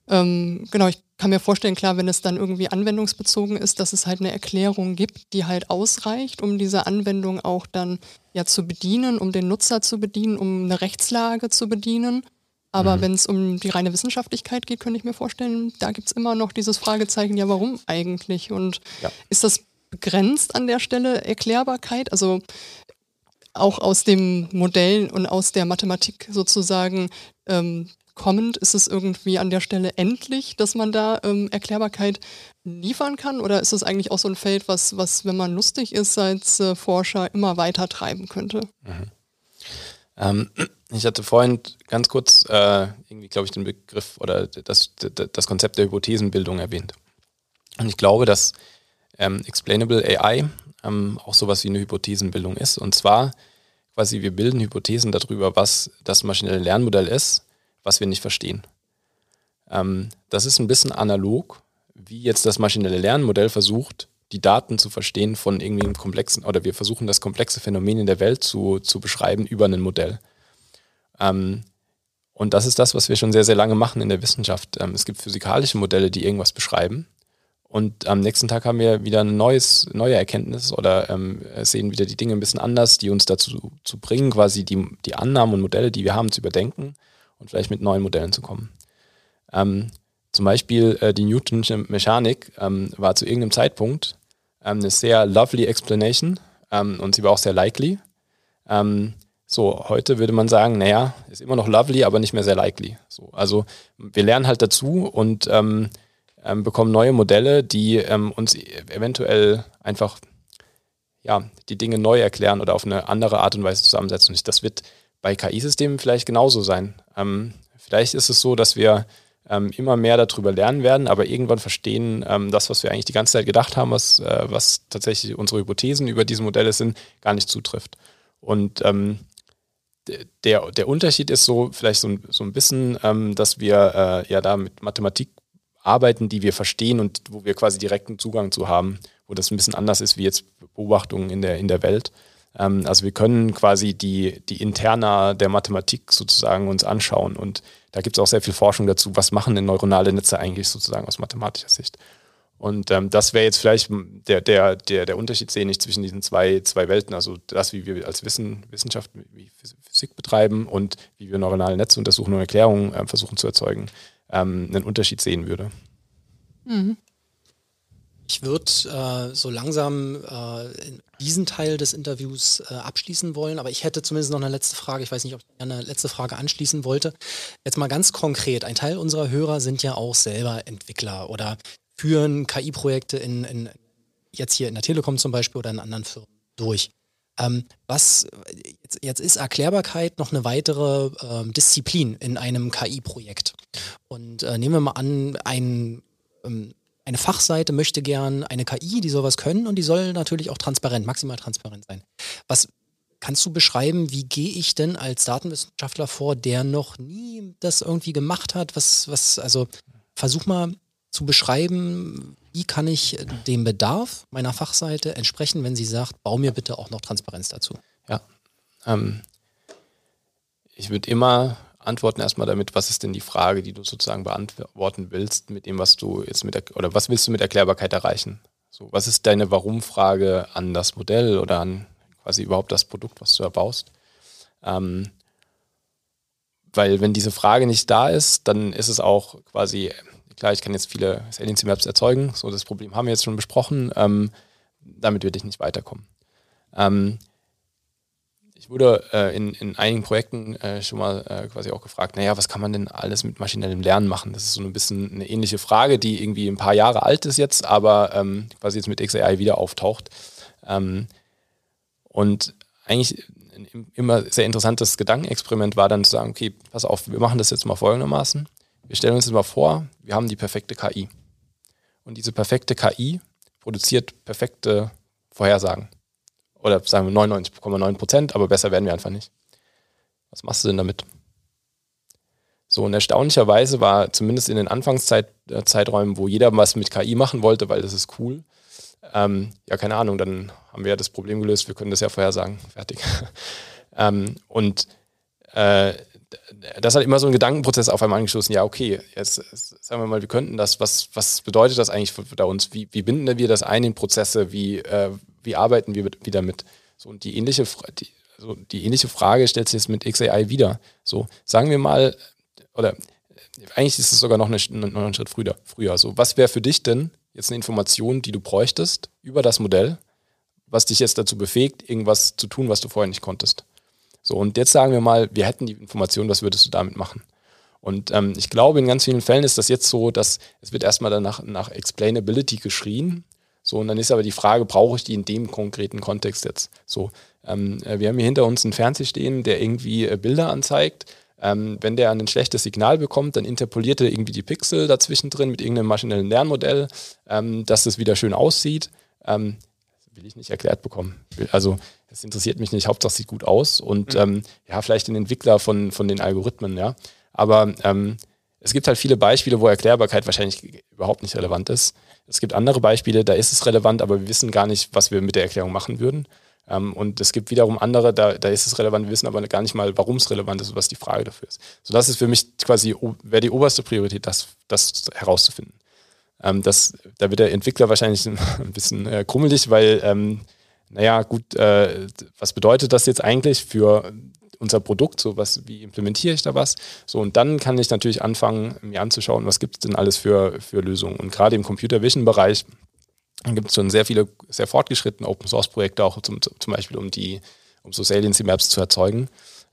ähm, genau, ich kann mir vorstellen, klar, wenn es dann irgendwie anwendungsbezogen ist, dass es halt eine Erklärung gibt, die halt ausreicht, um diese Anwendung auch dann ja zu bedienen, um den Nutzer zu bedienen, um eine Rechtslage zu bedienen. Aber mhm. wenn es um die reine Wissenschaftlichkeit geht, könnte ich mir vorstellen, da gibt es immer noch dieses Fragezeichen, ja, warum eigentlich? Und ja. ist das begrenzt an der Stelle Erklärbarkeit? Also auch aus dem Modell und aus der Mathematik sozusagen ähm, kommend, ist es irgendwie an der Stelle endlich, dass man da ähm, Erklärbarkeit liefern kann? Oder ist es eigentlich auch so ein Feld, was, was wenn man lustig ist als äh, Forscher, immer weiter treiben könnte? Mhm. Ähm, ich hatte vorhin ganz kurz äh, irgendwie, glaube ich, den Begriff oder das, das Konzept der Hypothesenbildung erwähnt. Und ich glaube, dass ähm, Explainable AI ähm, auch sowas wie eine Hypothesenbildung ist. Und zwar quasi, wir bilden Hypothesen darüber, was das maschinelle Lernmodell ist, was wir nicht verstehen. Ähm, das ist ein bisschen analog, wie jetzt das maschinelle Lernmodell versucht, die Daten zu verstehen von irgendwie einem komplexen, oder wir versuchen das komplexe Phänomen in der Welt zu, zu beschreiben über ein Modell. Ähm, und das ist das, was wir schon sehr, sehr lange machen in der Wissenschaft. Ähm, es gibt physikalische Modelle, die irgendwas beschreiben. Und am nächsten Tag haben wir wieder ein neues, neue Erkenntnis oder ähm, sehen wieder die Dinge ein bisschen anders, die uns dazu zu bringen, quasi die, die Annahmen und Modelle, die wir haben, zu überdenken und vielleicht mit neuen Modellen zu kommen. Ähm, zum Beispiel äh, die Newtonsche Mechanik ähm, war zu irgendeinem Zeitpunkt ähm, eine sehr lovely Explanation ähm, und sie war auch sehr likely. Ähm, So, heute würde man sagen, naja, ist immer noch lovely, aber nicht mehr sehr likely. So, also wir lernen halt dazu und ähm, ähm, bekommen neue Modelle, die ähm, uns eventuell einfach ja, die Dinge neu erklären oder auf eine andere Art und Weise zusammensetzen. Und das wird bei KI-Systemen vielleicht genauso sein. Ähm, vielleicht ist es so, dass wir ähm, immer mehr darüber lernen werden, aber irgendwann verstehen, ähm, das, was wir eigentlich die ganze Zeit gedacht haben, was, äh, was tatsächlich unsere Hypothesen über diese Modelle sind, gar nicht zutrifft. Und ähm, der, der Unterschied ist so vielleicht so ein, so ein bisschen, ähm, dass wir äh, ja da mit Mathematik arbeiten, die wir verstehen und wo wir quasi direkten Zugang zu haben, wo das ein bisschen anders ist wie jetzt Beobachtungen in der, in der Welt. Ähm, also wir können quasi die, die Interna der Mathematik sozusagen uns anschauen und da gibt es auch sehr viel Forschung dazu, was machen denn neuronale Netze eigentlich sozusagen aus mathematischer Sicht. Und ähm, das wäre jetzt vielleicht der, der, der, der Unterschied, sehe ich, zwischen diesen zwei, zwei Welten. Also das, wie wir als Wissen, Wissenschaft, wie Physik betreiben und wie wir neuronale Netze untersuchen und Erklärungen äh, versuchen zu erzeugen, ähm, einen Unterschied sehen würde. Mhm. Ich würde äh, so langsam äh, diesen Teil des Interviews äh, abschließen wollen, aber ich hätte zumindest noch eine letzte Frage. Ich weiß nicht, ob ich eine letzte Frage anschließen wollte. Jetzt mal ganz konkret. Ein Teil unserer Hörer sind ja auch selber Entwickler oder führen KI-Projekte in, in, jetzt hier in der Telekom zum Beispiel oder in anderen Firmen durch. Ähm, was jetzt, jetzt, ist Erklärbarkeit noch eine weitere ähm, Disziplin in einem KI-Projekt. Und äh, nehmen wir mal an, ein ähm, eine Fachseite möchte gern eine KI, die soll was können und die soll natürlich auch transparent, maximal transparent sein. Was kannst du beschreiben, wie gehe ich denn als Datenwissenschaftler vor, der noch nie das irgendwie gemacht hat? Was, was, also versuch mal zu beschreiben, wie kann ich dem Bedarf meiner Fachseite entsprechen, wenn sie sagt, bau mir bitte auch noch Transparenz dazu. Ja. Ähm, ich würde immer antworten erstmal damit, was ist denn die Frage, die du sozusagen beantworten willst mit dem, was du jetzt mit, der, oder was willst du mit Erklärbarkeit erreichen? So, was ist deine Warum-Frage an das Modell oder an quasi überhaupt das Produkt, was du erbaust? Ähm, weil wenn diese Frage nicht da ist, dann ist es auch quasi, klar, ich kann jetzt viele Saliency Maps erzeugen, so das Problem haben wir jetzt schon besprochen, ähm, damit würde ich nicht weiterkommen. Ähm, ich wurde äh, in, in einigen Projekten äh, schon mal äh, quasi auch gefragt, naja, was kann man denn alles mit maschinellem Lernen machen? Das ist so ein bisschen eine ähnliche Frage, die irgendwie ein paar Jahre alt ist jetzt, aber ähm, quasi jetzt mit XAI wieder auftaucht. Ähm, und eigentlich ein immer sehr interessantes Gedankenexperiment war dann zu sagen, okay, pass auf, wir machen das jetzt mal folgendermaßen. Wir stellen uns jetzt mal vor, wir haben die perfekte KI. Und diese perfekte KI produziert perfekte Vorhersagen. Oder sagen wir 99,9 Prozent, aber besser werden wir einfach nicht. Was machst du denn damit? So, und erstaunlicherweise war zumindest in den Anfangszeiträumen, wo jeder was mit KI machen wollte, weil das ist cool, ähm, ja, keine Ahnung, dann haben wir ja das Problem gelöst, wir können das ja vorhersagen, fertig. <laughs> ähm, und äh, das hat immer so ein Gedankenprozess auf einmal angestoßen, ja, okay, jetzt sagen wir mal, wir könnten das, was, was bedeutet das eigentlich für, für uns? Wie, wie binden wir das ein in Prozesse? Wie, äh, wie arbeiten wir mit, wieder mit? So, und die ähnliche, die, so, die ähnliche Frage stellt sich jetzt mit XAI wieder. So, sagen wir mal, oder eigentlich ist es sogar noch, eine, noch einen Schritt früher. früher. So, was wäre für dich denn jetzt eine Information, die du bräuchtest über das Modell, was dich jetzt dazu befähigt, irgendwas zu tun, was du vorher nicht konntest? So, und jetzt sagen wir mal, wir hätten die Information, was würdest du damit machen? Und ähm, ich glaube, in ganz vielen Fällen ist das jetzt so, dass es wird erstmal danach nach Explainability geschrien so, und dann ist aber die Frage, brauche ich die in dem konkreten Kontext jetzt? So, ähm, äh, wir haben hier hinter uns einen Fernseher stehen, der irgendwie äh, Bilder anzeigt. Ähm, wenn der ein schlechtes Signal bekommt, dann interpoliert er irgendwie die Pixel dazwischen drin mit irgendeinem maschinellen Lernmodell, ähm, dass das wieder schön aussieht. Will ich nicht erklärt bekommen. Also das interessiert mich nicht, Hauptsache sieht gut aus und mhm. ähm, ja, vielleicht den Entwickler von, von den Algorithmen, ja. Aber ähm, es gibt halt viele Beispiele, wo Erklärbarkeit wahrscheinlich überhaupt nicht relevant ist. Es gibt andere Beispiele, da ist es relevant, aber wir wissen gar nicht, was wir mit der Erklärung machen würden. Ähm, und es gibt wiederum andere, da, da ist es relevant, wir wissen aber gar nicht mal, warum es relevant ist und was die Frage dafür ist. So, das ist für mich quasi, wäre die oberste Priorität, das, das herauszufinden. Ähm, das, da wird der Entwickler wahrscheinlich <laughs> ein bisschen äh, krummelig, weil, ähm, naja, gut, äh, was bedeutet das jetzt eigentlich für unser Produkt, so was, wie implementiere ich da was? So, und dann kann ich natürlich anfangen, mir anzuschauen, was gibt es denn alles für, für Lösungen. Und gerade im Computer Vision Bereich gibt es schon sehr viele, sehr fortgeschrittene Open Source Projekte, auch zum, zum Beispiel um die, um so Saliency Maps zu erzeugen,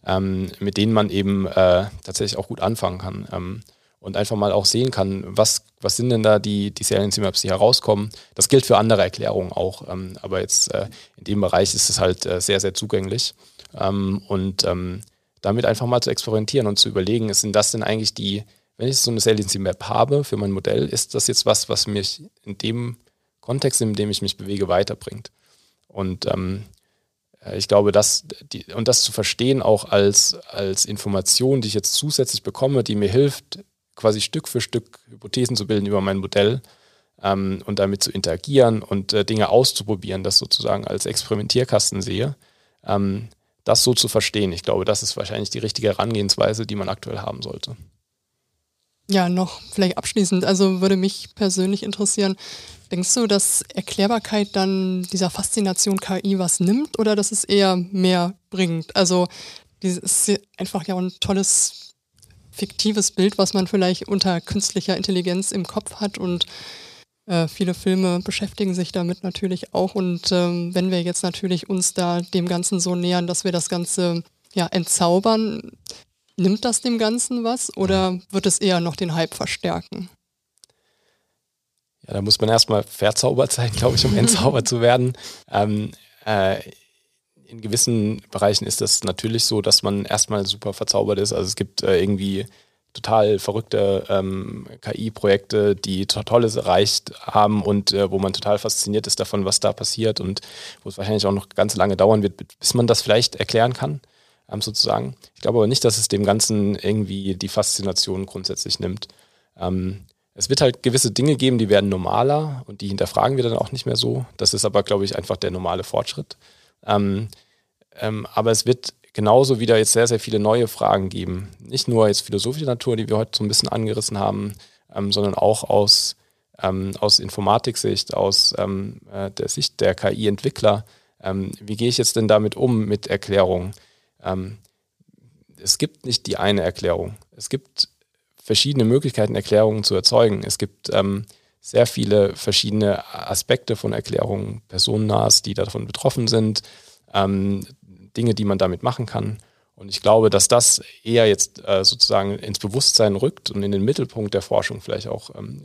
ähm, mit denen man eben äh, tatsächlich auch gut anfangen kann. Ähm, und einfach mal auch sehen kann, was, was sind denn da die, die Saliency Maps, die herauskommen. Das gilt für andere Erklärungen auch, ähm, aber jetzt äh, in dem Bereich ist es halt äh, sehr, sehr zugänglich. Ähm, und ähm, damit einfach mal zu experimentieren und zu überlegen, sind das denn eigentlich die, wenn ich so eine Saliency Map habe für mein Modell, ist das jetzt was, was mich in dem Kontext, in dem ich mich bewege, weiterbringt. Und ähm, äh, ich glaube, dass die, und das zu verstehen auch als, als Information, die ich jetzt zusätzlich bekomme, die mir hilft, quasi Stück für Stück Hypothesen zu bilden über mein Modell ähm, und damit zu interagieren und äh, Dinge auszuprobieren, das sozusagen als Experimentierkasten sehe, ähm, das so zu verstehen. Ich glaube, das ist wahrscheinlich die richtige Herangehensweise, die man aktuell haben sollte. Ja, noch vielleicht abschließend. Also würde mich persönlich interessieren, denkst du, dass Erklärbarkeit dann dieser Faszination KI was nimmt oder dass es eher mehr bringt? Also das ist einfach ja ein tolles fiktives Bild, was man vielleicht unter künstlicher Intelligenz im Kopf hat und äh, viele Filme beschäftigen sich damit natürlich auch. Und ähm, wenn wir jetzt natürlich uns da dem Ganzen so nähern, dass wir das Ganze ja entzaubern, nimmt das dem Ganzen was oder wird es eher noch den Hype verstärken? Ja, da muss man erstmal verzaubert sein, <laughs> glaube ich, um <laughs> entzaubert zu werden. Ähm, äh, in gewissen Bereichen ist das natürlich so, dass man erstmal super verzaubert ist. Also es gibt äh, irgendwie total verrückte ähm, KI-Projekte, die Tolles erreicht haben und äh, wo man total fasziniert ist davon, was da passiert und wo es wahrscheinlich auch noch ganz lange dauern wird, bis man das vielleicht erklären kann, ähm, sozusagen. Ich glaube aber nicht, dass es dem Ganzen irgendwie die Faszination grundsätzlich nimmt. Ähm, es wird halt gewisse Dinge geben, die werden normaler und die hinterfragen wir dann auch nicht mehr so. Das ist aber, glaube ich, einfach der normale Fortschritt. Ähm, ähm, aber es wird genauso wieder jetzt sehr, sehr viele neue Fragen geben. Nicht nur jetzt philosophischer Natur, die wir heute so ein bisschen angerissen haben, ähm, sondern auch aus, ähm, aus Informatiksicht, aus ähm, äh, der Sicht der KI-Entwickler. Ähm, wie gehe ich jetzt denn damit um mit Erklärungen? Ähm, es gibt nicht die eine Erklärung. Es gibt verschiedene Möglichkeiten, Erklärungen zu erzeugen. Es gibt sehr viele verschiedene Aspekte von Erklärungen, personennahes, die davon betroffen sind, ähm, Dinge, die man damit machen kann. Und ich glaube, dass das eher jetzt äh, sozusagen ins Bewusstsein rückt und in den Mittelpunkt der Forschung vielleicht auch ähm,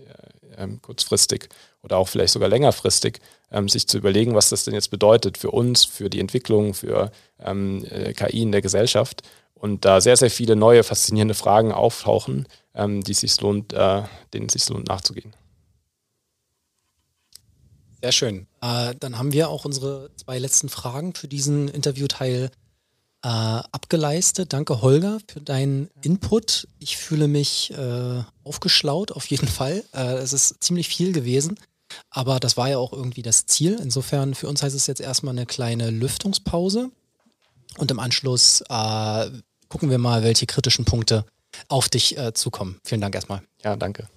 äh, ähm, kurzfristig oder auch vielleicht sogar längerfristig, ähm, sich zu überlegen, was das denn jetzt bedeutet für uns, für die Entwicklung, für ähm, äh, KI in der Gesellschaft. Und da sehr, sehr viele neue, faszinierende Fragen auftauchen, ähm, die sich lohnt, äh, denen es sich lohnt nachzugehen. Sehr schön. Äh, dann haben wir auch unsere zwei letzten Fragen für diesen Interviewteil äh, abgeleistet. Danke, Holger, für deinen Input. Ich fühle mich äh, aufgeschlaut, auf jeden <laughs> Fall. Äh, es ist ziemlich viel gewesen, aber das war ja auch irgendwie das Ziel. Insofern, für uns heißt es jetzt erstmal eine kleine Lüftungspause und im Anschluss äh, gucken wir mal, welche kritischen Punkte auf dich äh, zukommen. Vielen Dank erstmal. Ja, danke.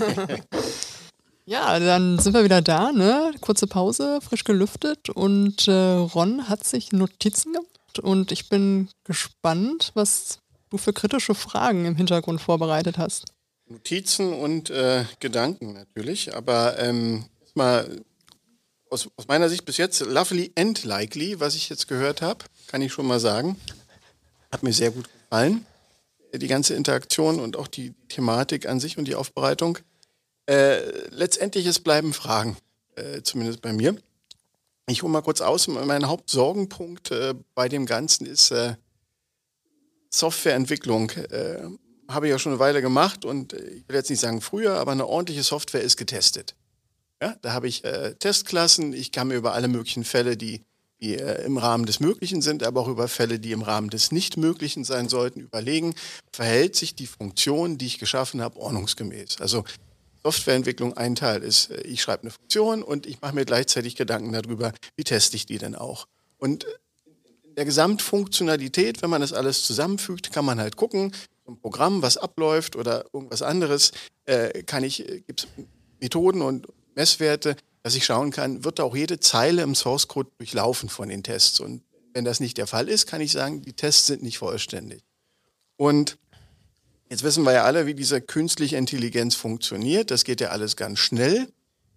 <laughs> ja, dann sind wir wieder da, ne? Kurze Pause, frisch gelüftet und äh, Ron hat sich Notizen gemacht und ich bin gespannt, was du für kritische Fragen im Hintergrund vorbereitet hast. Notizen und äh, Gedanken natürlich, aber ähm, mal aus, aus, meiner Sicht bis jetzt lovely and likely, was ich jetzt gehört habe, kann ich schon mal sagen. Hat mir sehr gut gefallen die ganze Interaktion und auch die Thematik an sich und die Aufbereitung. Äh, letztendlich es bleiben Fragen, äh, zumindest bei mir. Ich hole mal kurz aus. Mein Hauptsorgenpunkt äh, bei dem Ganzen ist äh, Softwareentwicklung. Äh, habe ich ja schon eine Weile gemacht und äh, ich will jetzt nicht sagen früher, aber eine ordentliche Software ist getestet. Ja, da habe ich Testklassen. Ich kann mir über alle möglichen Fälle, die die äh, im Rahmen des Möglichen sind, aber auch über Fälle, die im Rahmen des Nichtmöglichen sein sollten, überlegen, verhält sich die Funktion, die ich geschaffen habe, ordnungsgemäß. Also Softwareentwicklung ein Teil ist, äh, ich schreibe eine Funktion und ich mache mir gleichzeitig Gedanken darüber, wie teste ich die denn auch. Und in der Gesamtfunktionalität, wenn man das alles zusammenfügt, kann man halt gucken, ein Programm, was abläuft oder irgendwas anderes, äh, kann ich, äh, gibt es Methoden und Messwerte, dass ich schauen kann, wird auch jede Zeile im Source Code durchlaufen von den Tests. Und wenn das nicht der Fall ist, kann ich sagen, die Tests sind nicht vollständig. Und jetzt wissen wir ja alle, wie diese künstliche Intelligenz funktioniert. Das geht ja alles ganz schnell.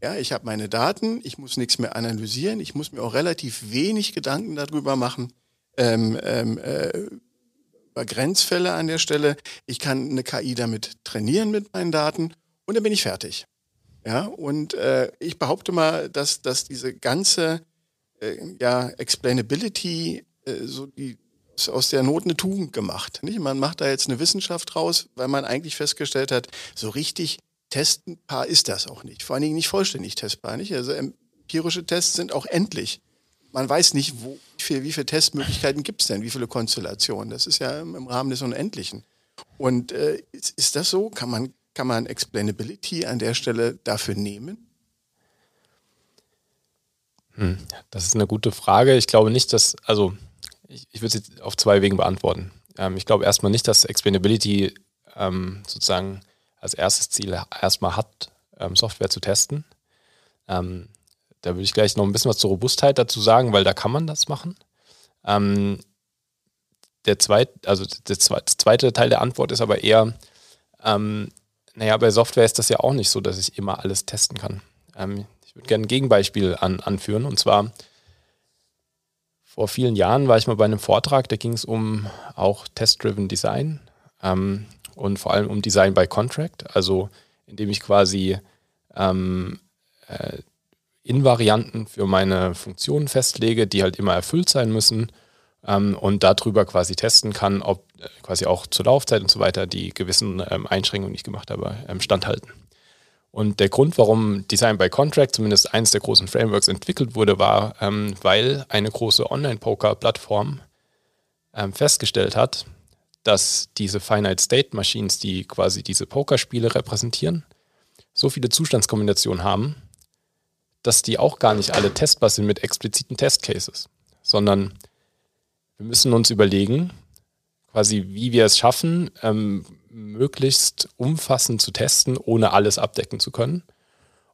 Ja, ich habe meine Daten, ich muss nichts mehr analysieren, ich muss mir auch relativ wenig Gedanken darüber machen, ähm, ähm, äh, über Grenzfälle an der Stelle. Ich kann eine KI damit trainieren mit meinen Daten und dann bin ich fertig. Ja, und äh, ich behaupte mal, dass, dass diese ganze äh, ja, Explainability, äh, so die ist aus der Not eine Tugend gemacht. Nicht? Man macht da jetzt eine Wissenschaft raus, weil man eigentlich festgestellt hat, so richtig testbar ist das auch nicht. Vor allen Dingen nicht vollständig testbar. Nicht? Also empirische Tests sind auch endlich. Man weiß nicht, wo, wie, viel, wie viele Testmöglichkeiten gibt es denn, wie viele Konstellationen. Das ist ja im Rahmen des Unendlichen. Und äh, ist, ist das so? Kann man, kann man Explainability an der Stelle dafür nehmen? Hm, das ist eine gute Frage. Ich glaube nicht, dass, also ich, ich würde es auf zwei Wegen beantworten. Ähm, ich glaube erstmal nicht, dass Explainability ähm, sozusagen als erstes Ziel erstmal hat, ähm, Software zu testen. Ähm, da würde ich gleich noch ein bisschen was zur Robustheit dazu sagen, weil da kann man das machen. Ähm, der, zweit, also der zweite Teil der Antwort ist aber eher, ähm, naja, bei Software ist das ja auch nicht so, dass ich immer alles testen kann. ich würde gerne ein Gegenbeispiel an, anführen und zwar vor vielen Jahren war ich mal bei einem Vortrag, da ging es um auch Test-Driven Design ähm, und vor allem um Design by Contract, also indem ich quasi ähm, äh, Invarianten für meine Funktionen festlege, die halt immer erfüllt sein müssen ähm, und darüber quasi testen kann, ob quasi auch zur Laufzeit und so weiter die gewissen ähm, Einschränkungen, die ich gemacht habe, ähm, standhalten. Und der Grund, warum Design by Contract, zumindest eines der großen Frameworks, entwickelt wurde, war, ähm, weil eine große Online-Poker-Plattform ähm, festgestellt hat, dass diese Finite State Machines, die quasi diese Pokerspiele repräsentieren, so viele Zustandskombinationen haben, dass die auch gar nicht alle testbar sind mit expliziten Testcases, sondern wir müssen uns überlegen, quasi, wie wir es schaffen, ähm, möglichst umfassend zu testen, ohne alles abdecken zu können.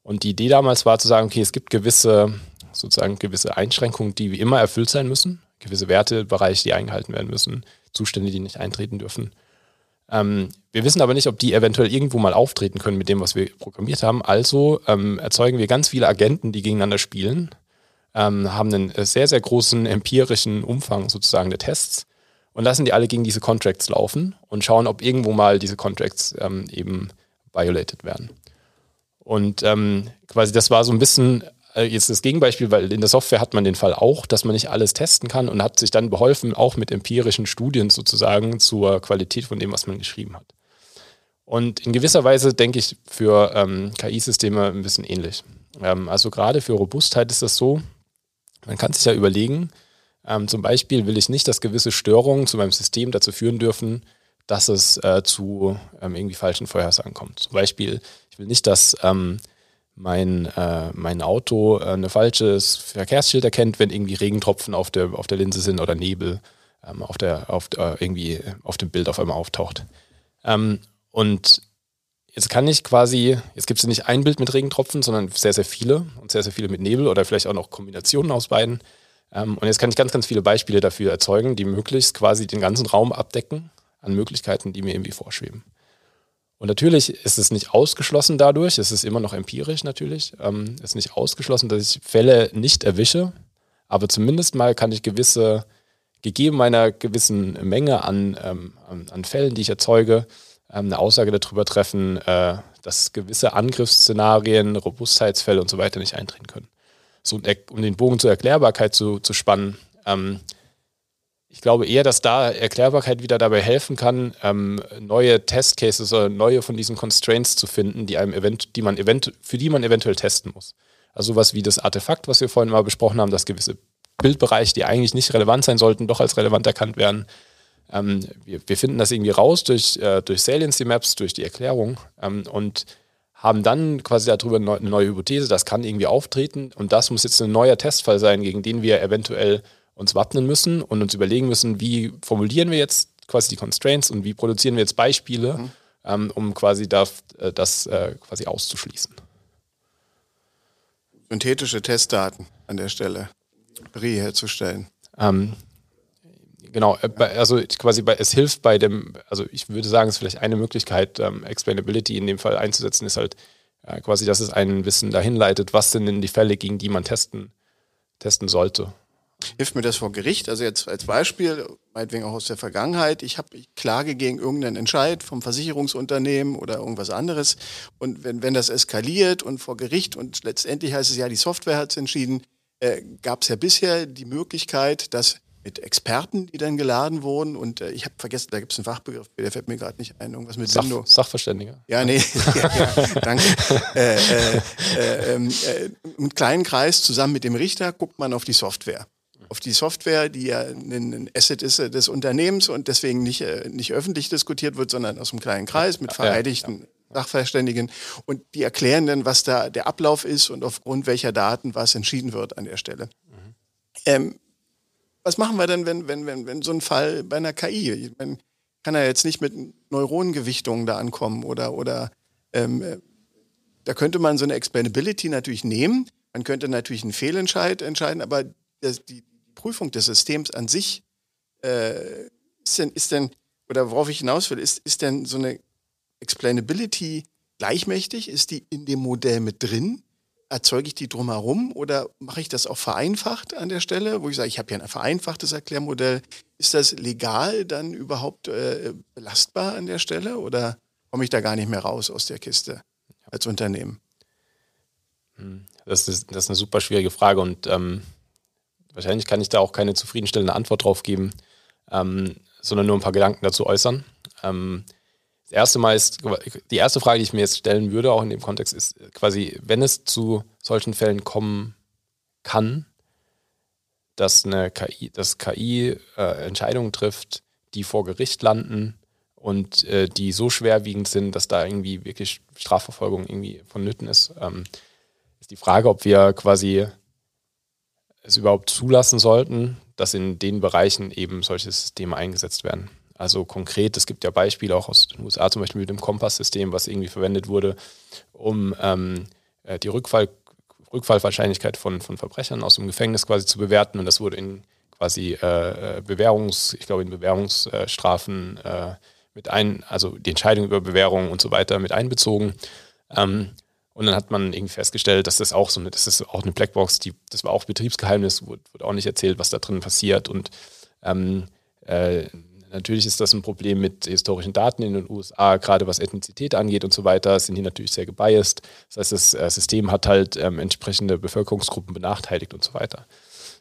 Und die Idee damals war zu sagen, okay, es gibt gewisse, sozusagen gewisse Einschränkungen, die wie immer erfüllt sein müssen, gewisse Wertebereiche, die eingehalten werden müssen, Zustände, die nicht eintreten dürfen. Ähm, wir wissen aber nicht, ob die eventuell irgendwo mal auftreten können mit dem, was wir programmiert haben. Also ähm, erzeugen wir ganz viele Agenten, die gegeneinander spielen, ähm, haben einen sehr, sehr großen empirischen Umfang sozusagen der Tests und lassen die alle gegen diese Contracts laufen und schauen, ob irgendwo mal diese Contracts ähm, eben violated werden. Und ähm, quasi das war so ein bisschen äh, jetzt das Gegenbeispiel, weil in der Software hat man den Fall auch, dass man nicht alles testen kann und hat sich dann beholfen, auch mit empirischen Studien sozusagen zur Qualität von dem, was man geschrieben hat. Und in gewisser Weise denke ich für ähm, KI-Systeme ein bisschen ähnlich. Ähm, also gerade für Robustheit ist das so, man kann sich ja überlegen, ähm, zum Beispiel will ich nicht, dass gewisse Störungen zu meinem System dazu führen dürfen, dass es äh, zu ähm, irgendwie falschen Vorhersagen kommt. Zum Beispiel, ich will nicht, dass ähm, mein, äh, mein Auto äh, ein falsches Verkehrsschild erkennt, wenn irgendwie Regentropfen auf der, auf der Linse sind oder Nebel ähm, auf, der, auf, äh, irgendwie auf dem Bild auf einmal auftaucht. Ähm, und jetzt kann ich quasi, jetzt gibt es nicht ein Bild mit Regentropfen, sondern sehr, sehr viele und sehr, sehr viele mit Nebel oder vielleicht auch noch Kombinationen aus beiden. Ähm, und jetzt kann ich ganz, ganz viele Beispiele dafür erzeugen, die möglichst quasi den ganzen Raum abdecken an Möglichkeiten, die mir irgendwie vorschweben. Und natürlich ist es nicht ausgeschlossen dadurch, es ist immer noch empirisch natürlich, ähm, es ist nicht ausgeschlossen, dass ich Fälle nicht erwische, aber zumindest mal kann ich gewisse, gegeben meiner gewissen Menge an, ähm, an, an, Fällen, die ich erzeuge, ähm, eine Aussage darüber treffen, äh, dass gewisse Angriffsszenarien, Robustheitsfälle und so weiter nicht eintreten können so um den Bogen zur Erklärbarkeit zu, zu spannen. Ähm, ich glaube eher, dass da Erklärbarkeit wieder dabei helfen kann, ähm, neue Testcases oder neue von diesen Constraints zu finden, die einem event, die man event, für die man eventuell testen muss. Also sowas wie das Artefakt, was wir vorhin mal besprochen haben, dass gewisse Bildbereiche, die eigentlich nicht relevant sein sollten, doch als relevant erkannt werden. Ähm, wir, wir, finden das irgendwie raus durch, äh, durch Saliency Maps, durch die Erklärung. Ähm, und haben dann quasi darüber eine neue Hypothese, das kann irgendwie auftreten und das muss jetzt ein neuer Testfall sein, gegen den wir eventuell uns wappnen müssen und uns überlegen müssen, wie formulieren wir jetzt quasi die Constraints und wie produzieren wir jetzt Beispiele, mhm. ähm, um quasi das, äh, das äh, quasi auszuschließen. Synthetische Testdaten an der Stelle, herzustellen. Ähm, genau, äh, also quasi bei, es hilft bei dem, also ich würde sagen, es ist vielleicht eine Möglichkeit, ähm, Explainability in dem Fall einzusetzen, ist halt ja, quasi, dass es einen Wissen dahin leitet, was sind denn die Fälle, gegen die man testen, testen sollte. Hilft mir das vor Gericht? Also jetzt als Beispiel, meinetwegen auch aus der Vergangenheit, ich habe Klage gegen irgendeinen Entscheid vom Versicherungsunternehmen oder irgendwas anderes. Und wenn, wenn das eskaliert und vor Gericht und letztendlich heißt es ja, die Software hat es entschieden, äh, gab es ja bisher die Möglichkeit, dass mit Experten, die dann geladen wurden. Und äh, ich habe vergessen, da gibt es einen Fachbegriff, der fällt mir gerade nicht ein, irgendwas mit Sach, Windows. Sachverständiger. Ja, nee, <laughs> <laughs> ja, ja, danke. äh, äh, äh, ähm, äh, Im kleinen Kreis zusammen mit dem Richter guckt man auf die Software. Auf die Software, die ja ein Asset ist des Unternehmens und deswegen nicht, äh, nicht öffentlich diskutiert wird, sondern aus einem kleinen Kreis mit vereidigten Sachverständigen. Und die erklären dann, was da der Ablauf ist und aufgrund welcher Daten was entschieden wird an der Stelle. Mhm. Ähm, was machen wir denn, wenn, wenn, wenn, wenn so ein Fall bei einer KI, meine, kann er jetzt nicht mit Neuronengewichtungen da ankommen oder, oder ähm, äh, da könnte man so eine Explainability natürlich nehmen. Man könnte natürlich einen Fehlentscheid entscheiden, aber das, die Prüfung des Systems an sich äh, ist denn, ist denn, oder worauf ich hinaus will, ist, ist denn so eine Explainability gleichmächtig? Ist die in dem Modell mit drin? Erzeuge ich die drumherum oder mache ich das auch vereinfacht an der Stelle, wo ich sage, ich habe ja ein vereinfachtes Erklärmodell. Ist das legal dann überhaupt äh, belastbar an der Stelle oder komme ich da gar nicht mehr raus aus der Kiste als Unternehmen? Hm, das ist, das ist eine super schwierige Frage und ähm, wahrscheinlich kann ich da auch keine zufriedenstellende Antwort drauf geben, ähm, sondern nur ein paar Gedanken dazu äußern. Ähm, erste Mal ist, die erste Frage, die ich mir jetzt stellen würde, auch in dem Kontext, ist quasi, wenn es zu solchen Fällen kommen kann, dass eine KI, dass KI äh, Entscheidungen trifft, die vor Gericht landen und äh, die so schwerwiegend sind, dass da irgendwie wirklich Strafverfolgung irgendwie vonnöten ist, ähm, ist die Frage, ob wir quasi es überhaupt zulassen sollten, dass in den Bereichen eben solche Systeme eingesetzt werden. Also konkret, es gibt ja Beispiele auch aus den USA, zum Beispiel mit dem Kompass-System, was irgendwie verwendet wurde, um ähm, äh, die Rückfall, Rückfallwahrscheinlichkeit von, von Verbrechern aus dem Gefängnis quasi zu bewerten. Und das wurde in quasi äh, äh Bewährungs, ich glaube in Bewährungsstrafen äh, mit ein, also die Entscheidung über Bewährung und so weiter mit einbezogen. Ähm, und dann hat man irgendwie festgestellt, dass das auch so eine, das ist auch eine Blackbox, die, das war auch Betriebsgeheimnis, wurde, wurde auch nicht erzählt, was da drin passiert. Und ähm, äh, Natürlich ist das ein Problem mit historischen Daten in den USA, gerade was Ethnizität angeht und so weiter, sind die natürlich sehr gebiased. Das heißt, das äh, System hat halt ähm, entsprechende Bevölkerungsgruppen benachteiligt und so weiter.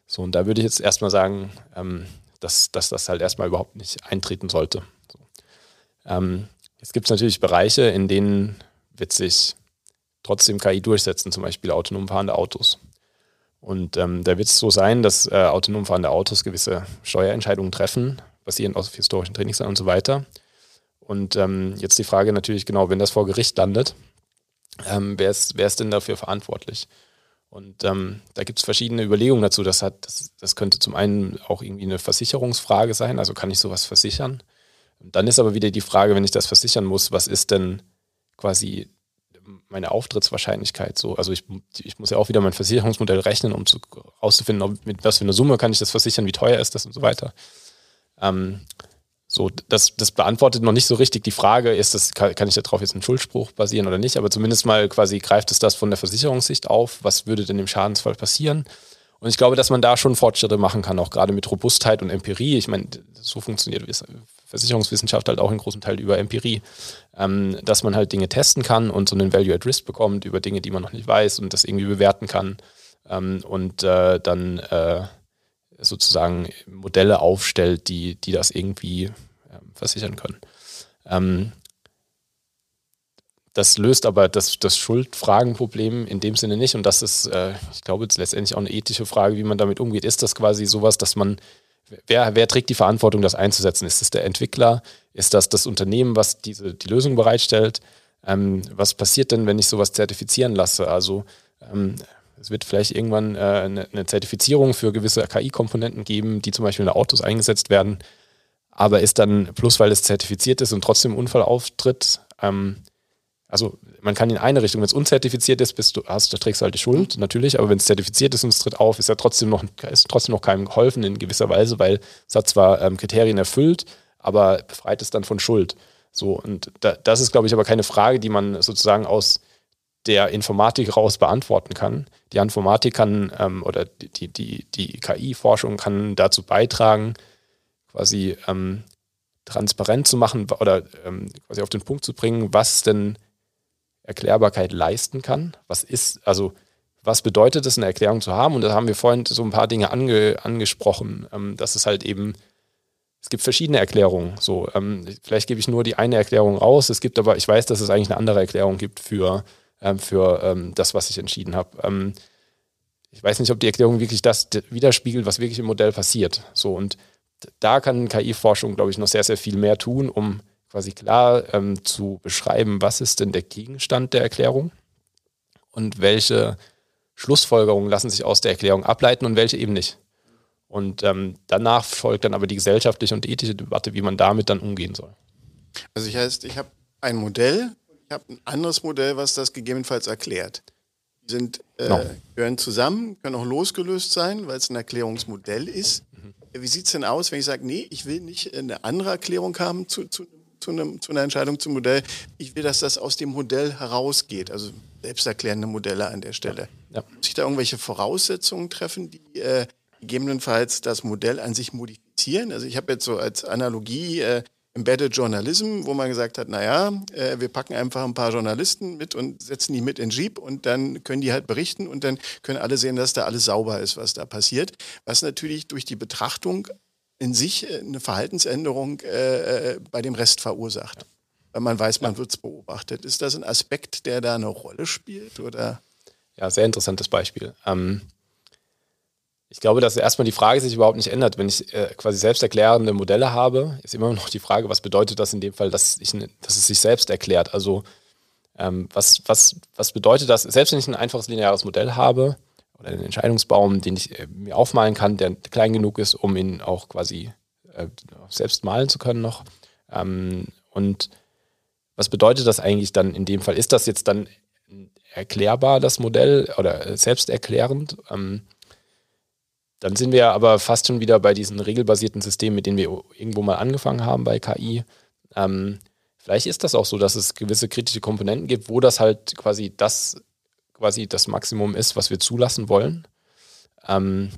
So, und da würde ich jetzt erstmal sagen, ähm, dass, dass das halt erstmal überhaupt nicht eintreten sollte. So. Ähm, jetzt gibt natürlich Bereiche, in denen wird sich trotzdem KI durchsetzen, zum Beispiel autonom fahrende Autos. Und ähm, da wird es so sein, dass äh, autonom fahrende Autos gewisse Steuerentscheidungen treffen, basierend auf historischen Trainings und so weiter. Und ähm, jetzt die Frage natürlich genau, wenn das vor Gericht landet, ähm, wer, ist, wer ist denn dafür verantwortlich? Und ähm, da gibt es verschiedene Überlegungen dazu. Das, hat, das, das könnte zum einen auch irgendwie eine Versicherungsfrage sein, also kann ich sowas versichern? Dann ist aber wieder die Frage, wenn ich das versichern muss, was ist denn quasi meine Auftrittswahrscheinlichkeit so? Also ich, ich muss ja auch wieder mein Versicherungsmodell rechnen, um herauszufinden, mit was für eine Summe kann ich das versichern, wie teuer ist das und so weiter. Ähm, so, das, das beantwortet noch nicht so richtig die Frage, ist das, kann, ich darauf jetzt einen Schuldspruch basieren oder nicht, aber zumindest mal quasi greift es das von der Versicherungssicht auf, was würde denn im Schadensfall passieren? Und ich glaube, dass man da schon Fortschritte machen kann, auch gerade mit Robustheit und Empirie. Ich meine, so funktioniert Versicherungswissenschaft halt auch in großem Teil über Empirie, ähm, dass man halt Dinge testen kann und so einen Value at Risk bekommt über Dinge, die man noch nicht weiß und das irgendwie bewerten kann ähm, und äh, dann äh, sozusagen Modelle aufstellt, die, die das irgendwie ähm, versichern können. Ähm, das löst aber das, das Schuldfragenproblem in dem Sinne nicht. Und das ist, äh, ich glaube, jetzt letztendlich auch eine ethische Frage, wie man damit umgeht. Ist das quasi sowas, dass man, wer, wer trägt die Verantwortung, das einzusetzen? Ist das der Entwickler? Ist das das Unternehmen, was diese, die Lösung bereitstellt? Ähm, was passiert denn, wenn ich sowas zertifizieren lasse? Also ähm, es wird vielleicht irgendwann äh, eine, eine, Zertifizierung für gewisse KI-Komponenten geben, die zum Beispiel in Autos eingesetzt werden. Aber ist dann, plus weil es zertifiziert ist und trotzdem Unfall auftritt, ähm, also man kann in eine Richtung, wenn es unzertifiziert ist, bist du, hast, da trägst du halt die Schuld, natürlich, aber wenn es zertifiziert ist und es tritt auf, ist ja trotzdem noch, ist trotzdem noch keinem geholfen in gewisser Weise, weil es hat zwar ähm, Kriterien erfüllt, aber befreit es dann von Schuld. So, und da, das ist, glaube ich, aber keine Frage, die man sozusagen aus der Informatik raus beantworten kann. Die Informatik kann ähm, oder die, die, die KI-Forschung kann dazu beitragen, quasi ähm, transparent zu machen oder ähm, quasi auf den Punkt zu bringen, was denn Erklärbarkeit leisten kann. Was ist, also was bedeutet es, eine Erklärung zu haben? Und da haben wir vorhin so ein paar Dinge ange, angesprochen, ähm, dass es halt eben, es gibt verschiedene Erklärungen. So, ähm, vielleicht gebe ich nur die eine Erklärung raus. Es gibt aber, ich weiß, dass es eigentlich eine andere Erklärung gibt für ähm, für ähm, das, was ich entschieden habe. Ähm, ich weiß nicht, ob die Erklärung wirklich das widerspiegelt, was wirklich im Modell passiert. So und da kann KI-Forschung, glaube ich, noch sehr, sehr viel mehr tun, um quasi klar ähm, zu beschreiben, was ist denn der Gegenstand der Erklärung und welche Schlussfolgerungen lassen sich aus der Erklärung ableiten und welche eben nicht. Und ähm, danach folgt dann aber die gesellschaftliche und ethische Debatte, wie man damit dann umgehen soll. Also ich heißt, ich habe ein Modell, habe ein anderes Modell, was das gegebenenfalls erklärt. Die sind, äh, no. Genau. gehören zusammen, können auch losgelöst sein, weil es ein Erklärungsmodell ist. Mhm. Wie sieht es denn aus, wenn ich sage, nee, ich will nicht eine andere Erklärung haben zu, zu, zu, einem, zu einer Entscheidung zum Modell. Ich will, dass das aus dem Modell herausgeht. Also selbsterklärende Modelle an der Stelle. Ja. Muss ich da irgendwelche Voraussetzungen treffen, die äh, gegebenenfalls das Modell an sich modifizieren? Also ich habe jetzt so als Analogie äh, Embedded Journalism, wo man gesagt hat, naja, äh, wir packen einfach ein paar Journalisten mit und setzen die mit in Jeep und dann können die halt berichten und dann können alle sehen, dass da alles sauber ist, was da passiert. Was natürlich durch die Betrachtung in sich äh, eine Verhaltensänderung äh, äh, bei dem Rest verursacht. Weil man weiß, man wird es beobachtet. Ist das ein Aspekt, der da eine Rolle spielt? Oder? Ja, sehr interessantes Beispiel. Ähm ich glaube, dass erstmal die Frage sich überhaupt nicht ändert. Wenn ich äh, quasi selbsterklärende Modelle habe, ist immer noch die Frage, was bedeutet das in dem Fall, dass, ich, dass es sich selbst erklärt? Also ähm, was, was, was bedeutet das, selbst wenn ich ein einfaches lineares Modell habe oder einen Entscheidungsbaum, den ich äh, mir aufmalen kann, der klein genug ist, um ihn auch quasi äh, selbst malen zu können noch. Ähm, und was bedeutet das eigentlich dann in dem Fall? Ist das jetzt dann erklärbar, das Modell, oder selbsterklärend? Ähm, dann sind wir aber fast schon wieder bei diesen regelbasierten Systemen, mit denen wir irgendwo mal angefangen haben bei KI. Ähm, vielleicht ist das auch so, dass es gewisse kritische Komponenten gibt, wo das halt quasi das, quasi das Maximum ist, was wir zulassen wollen. Ähm,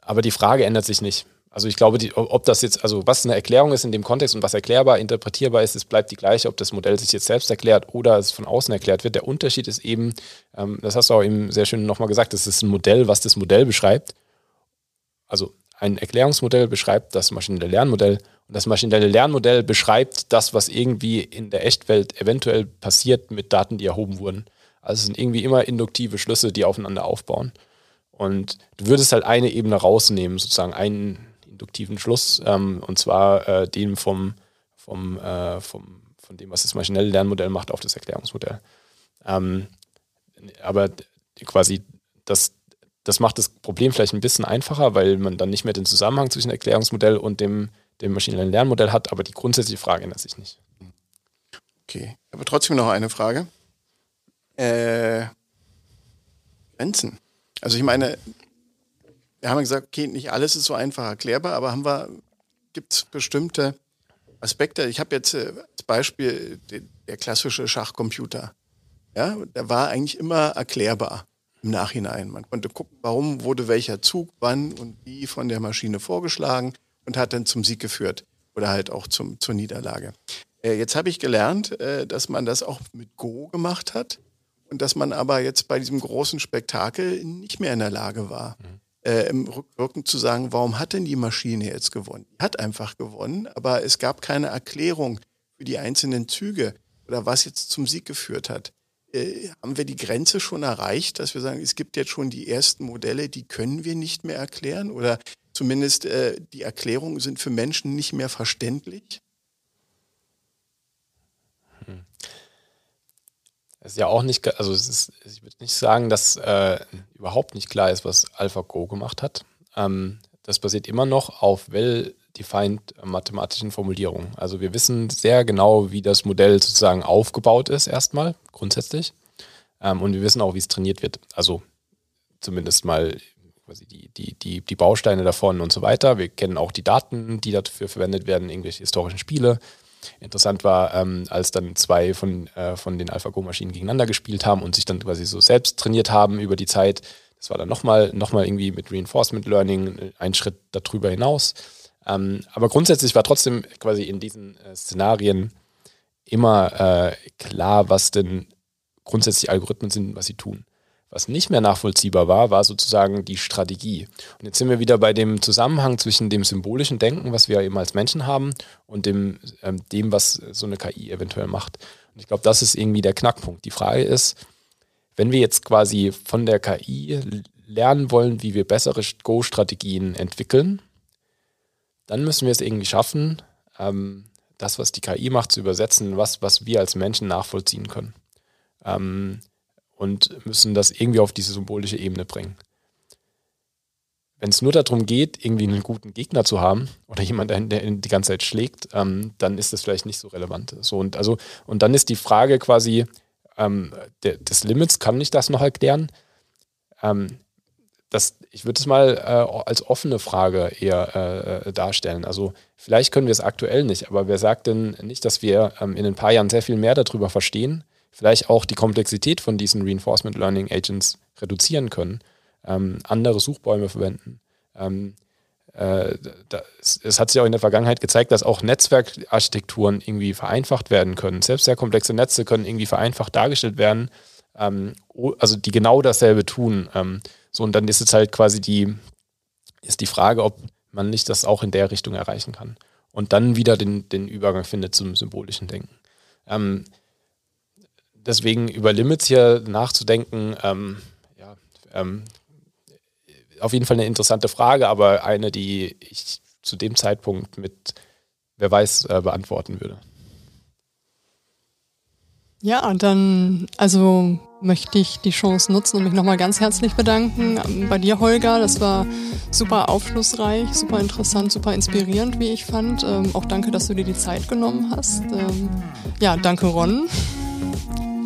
aber die Frage ändert sich nicht. Also ich glaube, die, ob das jetzt, also was eine Erklärung ist in dem Kontext und was erklärbar, interpretierbar ist, es bleibt die gleiche, ob das Modell sich jetzt selbst erklärt oder es von außen erklärt wird. Der Unterschied ist eben, ähm, das hast du auch eben sehr schön nochmal gesagt, es ist ein Modell, was das Modell beschreibt. Also ein Erklärungsmodell beschreibt das maschinelle Lernmodell und das maschinelle Lernmodell beschreibt das, was irgendwie in der Echtwelt eventuell passiert mit Daten, die erhoben wurden. Also es sind irgendwie immer induktive Schlüsse, die aufeinander aufbauen. Und du würdest halt eine Ebene rausnehmen, sozusagen einen induktiven Schluss, ähm, und zwar äh, den vom, vom, äh, vom, von dem, was das maschinelle Lernmodell macht, auf das Erklärungsmodell. Ähm, aber quasi das, das macht das Problem vielleicht ein bisschen einfacher, weil man dann nicht mehr den Zusammenhang zwischen Erklärungsmodell und dem, dem maschinellen Lernmodell hat, aber die grundsätzliche Frage ändert sich nicht. Okay, aber trotzdem noch eine Frage. Äh, Grenzen. Also ich meine, wir haben gesagt, okay, nicht alles ist so einfach erklärbar, aber haben wir, gibt es bestimmte Aspekte. Ich habe jetzt äh, als Beispiel den, der klassische Schachcomputer. Ja, der war eigentlich immer erklärbar im Nachhinein. Man konnte gucken, warum wurde welcher Zug, wann und wie von der Maschine vorgeschlagen und hat dann zum Sieg geführt oder halt auch zum, zur Niederlage. Äh, jetzt habe ich gelernt, äh, dass man das auch mit Go gemacht hat und dass man aber jetzt bei diesem großen Spektakel nicht mehr in der Lage war. Mhm äh, im Rückwirken zu sagen, warum hat denn die Maschine jetzt gewonnen? Die hat einfach gewonnen, aber es gab keine Erklärung für die einzelnen Züge oder was jetzt zum Sieg geführt hat. Äh, haben wir die Grenze schon erreicht, dass wir sagen, es gibt jetzt schon die ersten Modelle, die können wir nicht mehr erklären oder zumindest äh, die Erklärungen sind für Menschen nicht mehr verständlich? Es ist ja auch nicht, also ist, ich würde nicht sagen, dass äh, überhaupt nicht klar ist, was AlphaGo gemacht hat. Ähm, das basiert immer noch auf well-defined mathematischen Formulierungen. Also wir wissen sehr genau, wie das Modell sozusagen aufgebaut ist, erstmal, grundsätzlich. Ähm, und wir wissen auch, wie es trainiert wird. Also zumindest mal die, die, die, die Bausteine davon und so weiter. Wir kennen auch die Daten, die dafür verwendet werden, irgendwelche historischen Spiele. Interessant war, ähm, als dann zwei von, äh, von den AlphaGo-Maschinen gegeneinander gespielt haben und sich dann quasi so selbst trainiert haben über die Zeit. Das war dann nochmal noch mal irgendwie mit Reinforcement Learning äh, ein Schritt darüber hinaus. Ähm, aber grundsätzlich war trotzdem quasi in diesen äh, Szenarien immer äh, klar, was denn grundsätzlich Algorithmen sind, was sie tun. Was nicht mehr nachvollziehbar war, war sozusagen die Strategie. Und jetzt sind wir wieder bei dem Zusammenhang zwischen dem symbolischen Denken, was wir eben als Menschen haben, und dem, ähm, dem was so eine KI eventuell macht. Und ich glaube, das ist irgendwie der Knackpunkt. Die Frage ist, wenn wir jetzt quasi von der KI lernen wollen, wie wir bessere Go-Strategien entwickeln, dann müssen wir es irgendwie schaffen, ähm, das, was die KI macht, zu übersetzen, was, was wir als Menschen nachvollziehen können. Ähm, und müssen das irgendwie auf diese symbolische Ebene bringen. Wenn es nur darum geht, irgendwie einen guten Gegner zu haben oder jemanden, der die ganze Zeit schlägt, ähm, dann ist das vielleicht nicht so relevant. So, und, also, und dann ist die Frage quasi ähm, der, des Limits, kann ich das noch erklären? Ähm, das, ich würde es mal äh, als offene Frage eher äh, darstellen. Also vielleicht können wir es aktuell nicht, aber wer sagt denn nicht, dass wir ähm, in ein paar Jahren sehr viel mehr darüber verstehen, vielleicht auch die Komplexität von diesen Reinforcement Learning Agents reduzieren können, ähm, andere Suchbäume verwenden. Ähm, äh, das, es hat sich auch in der Vergangenheit gezeigt, dass auch Netzwerkarchitekturen irgendwie vereinfacht werden können. Selbst sehr komplexe Netze können irgendwie vereinfacht dargestellt werden, ähm, also die genau dasselbe tun. Ähm, so, und dann ist es halt quasi die, ist die Frage, ob man nicht das auch in der Richtung erreichen kann. Und dann wieder den, den Übergang findet zum symbolischen Denken. Ähm, deswegen über Limits hier nachzudenken, ähm, ja, ähm, auf jeden Fall eine interessante Frage, aber eine, die ich zu dem Zeitpunkt mit, wer weiß, äh, beantworten würde. Ja, dann, also möchte ich die Chance nutzen und mich nochmal ganz herzlich bedanken bei dir, Holger. Das war super aufschlussreich, super interessant, super inspirierend, wie ich fand. Ähm, auch danke, dass du dir die Zeit genommen hast. Ähm, ja, danke, Ron.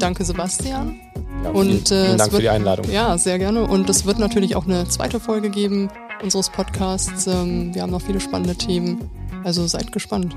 Danke, Sebastian. Ja, und, vielen, vielen äh, Dank wird, für die Einladung. Ja, sehr gerne. Und es wird natürlich auch eine zweite Folge geben unseres Podcasts. Ähm, wir haben noch viele spannende Themen. Also seid gespannt.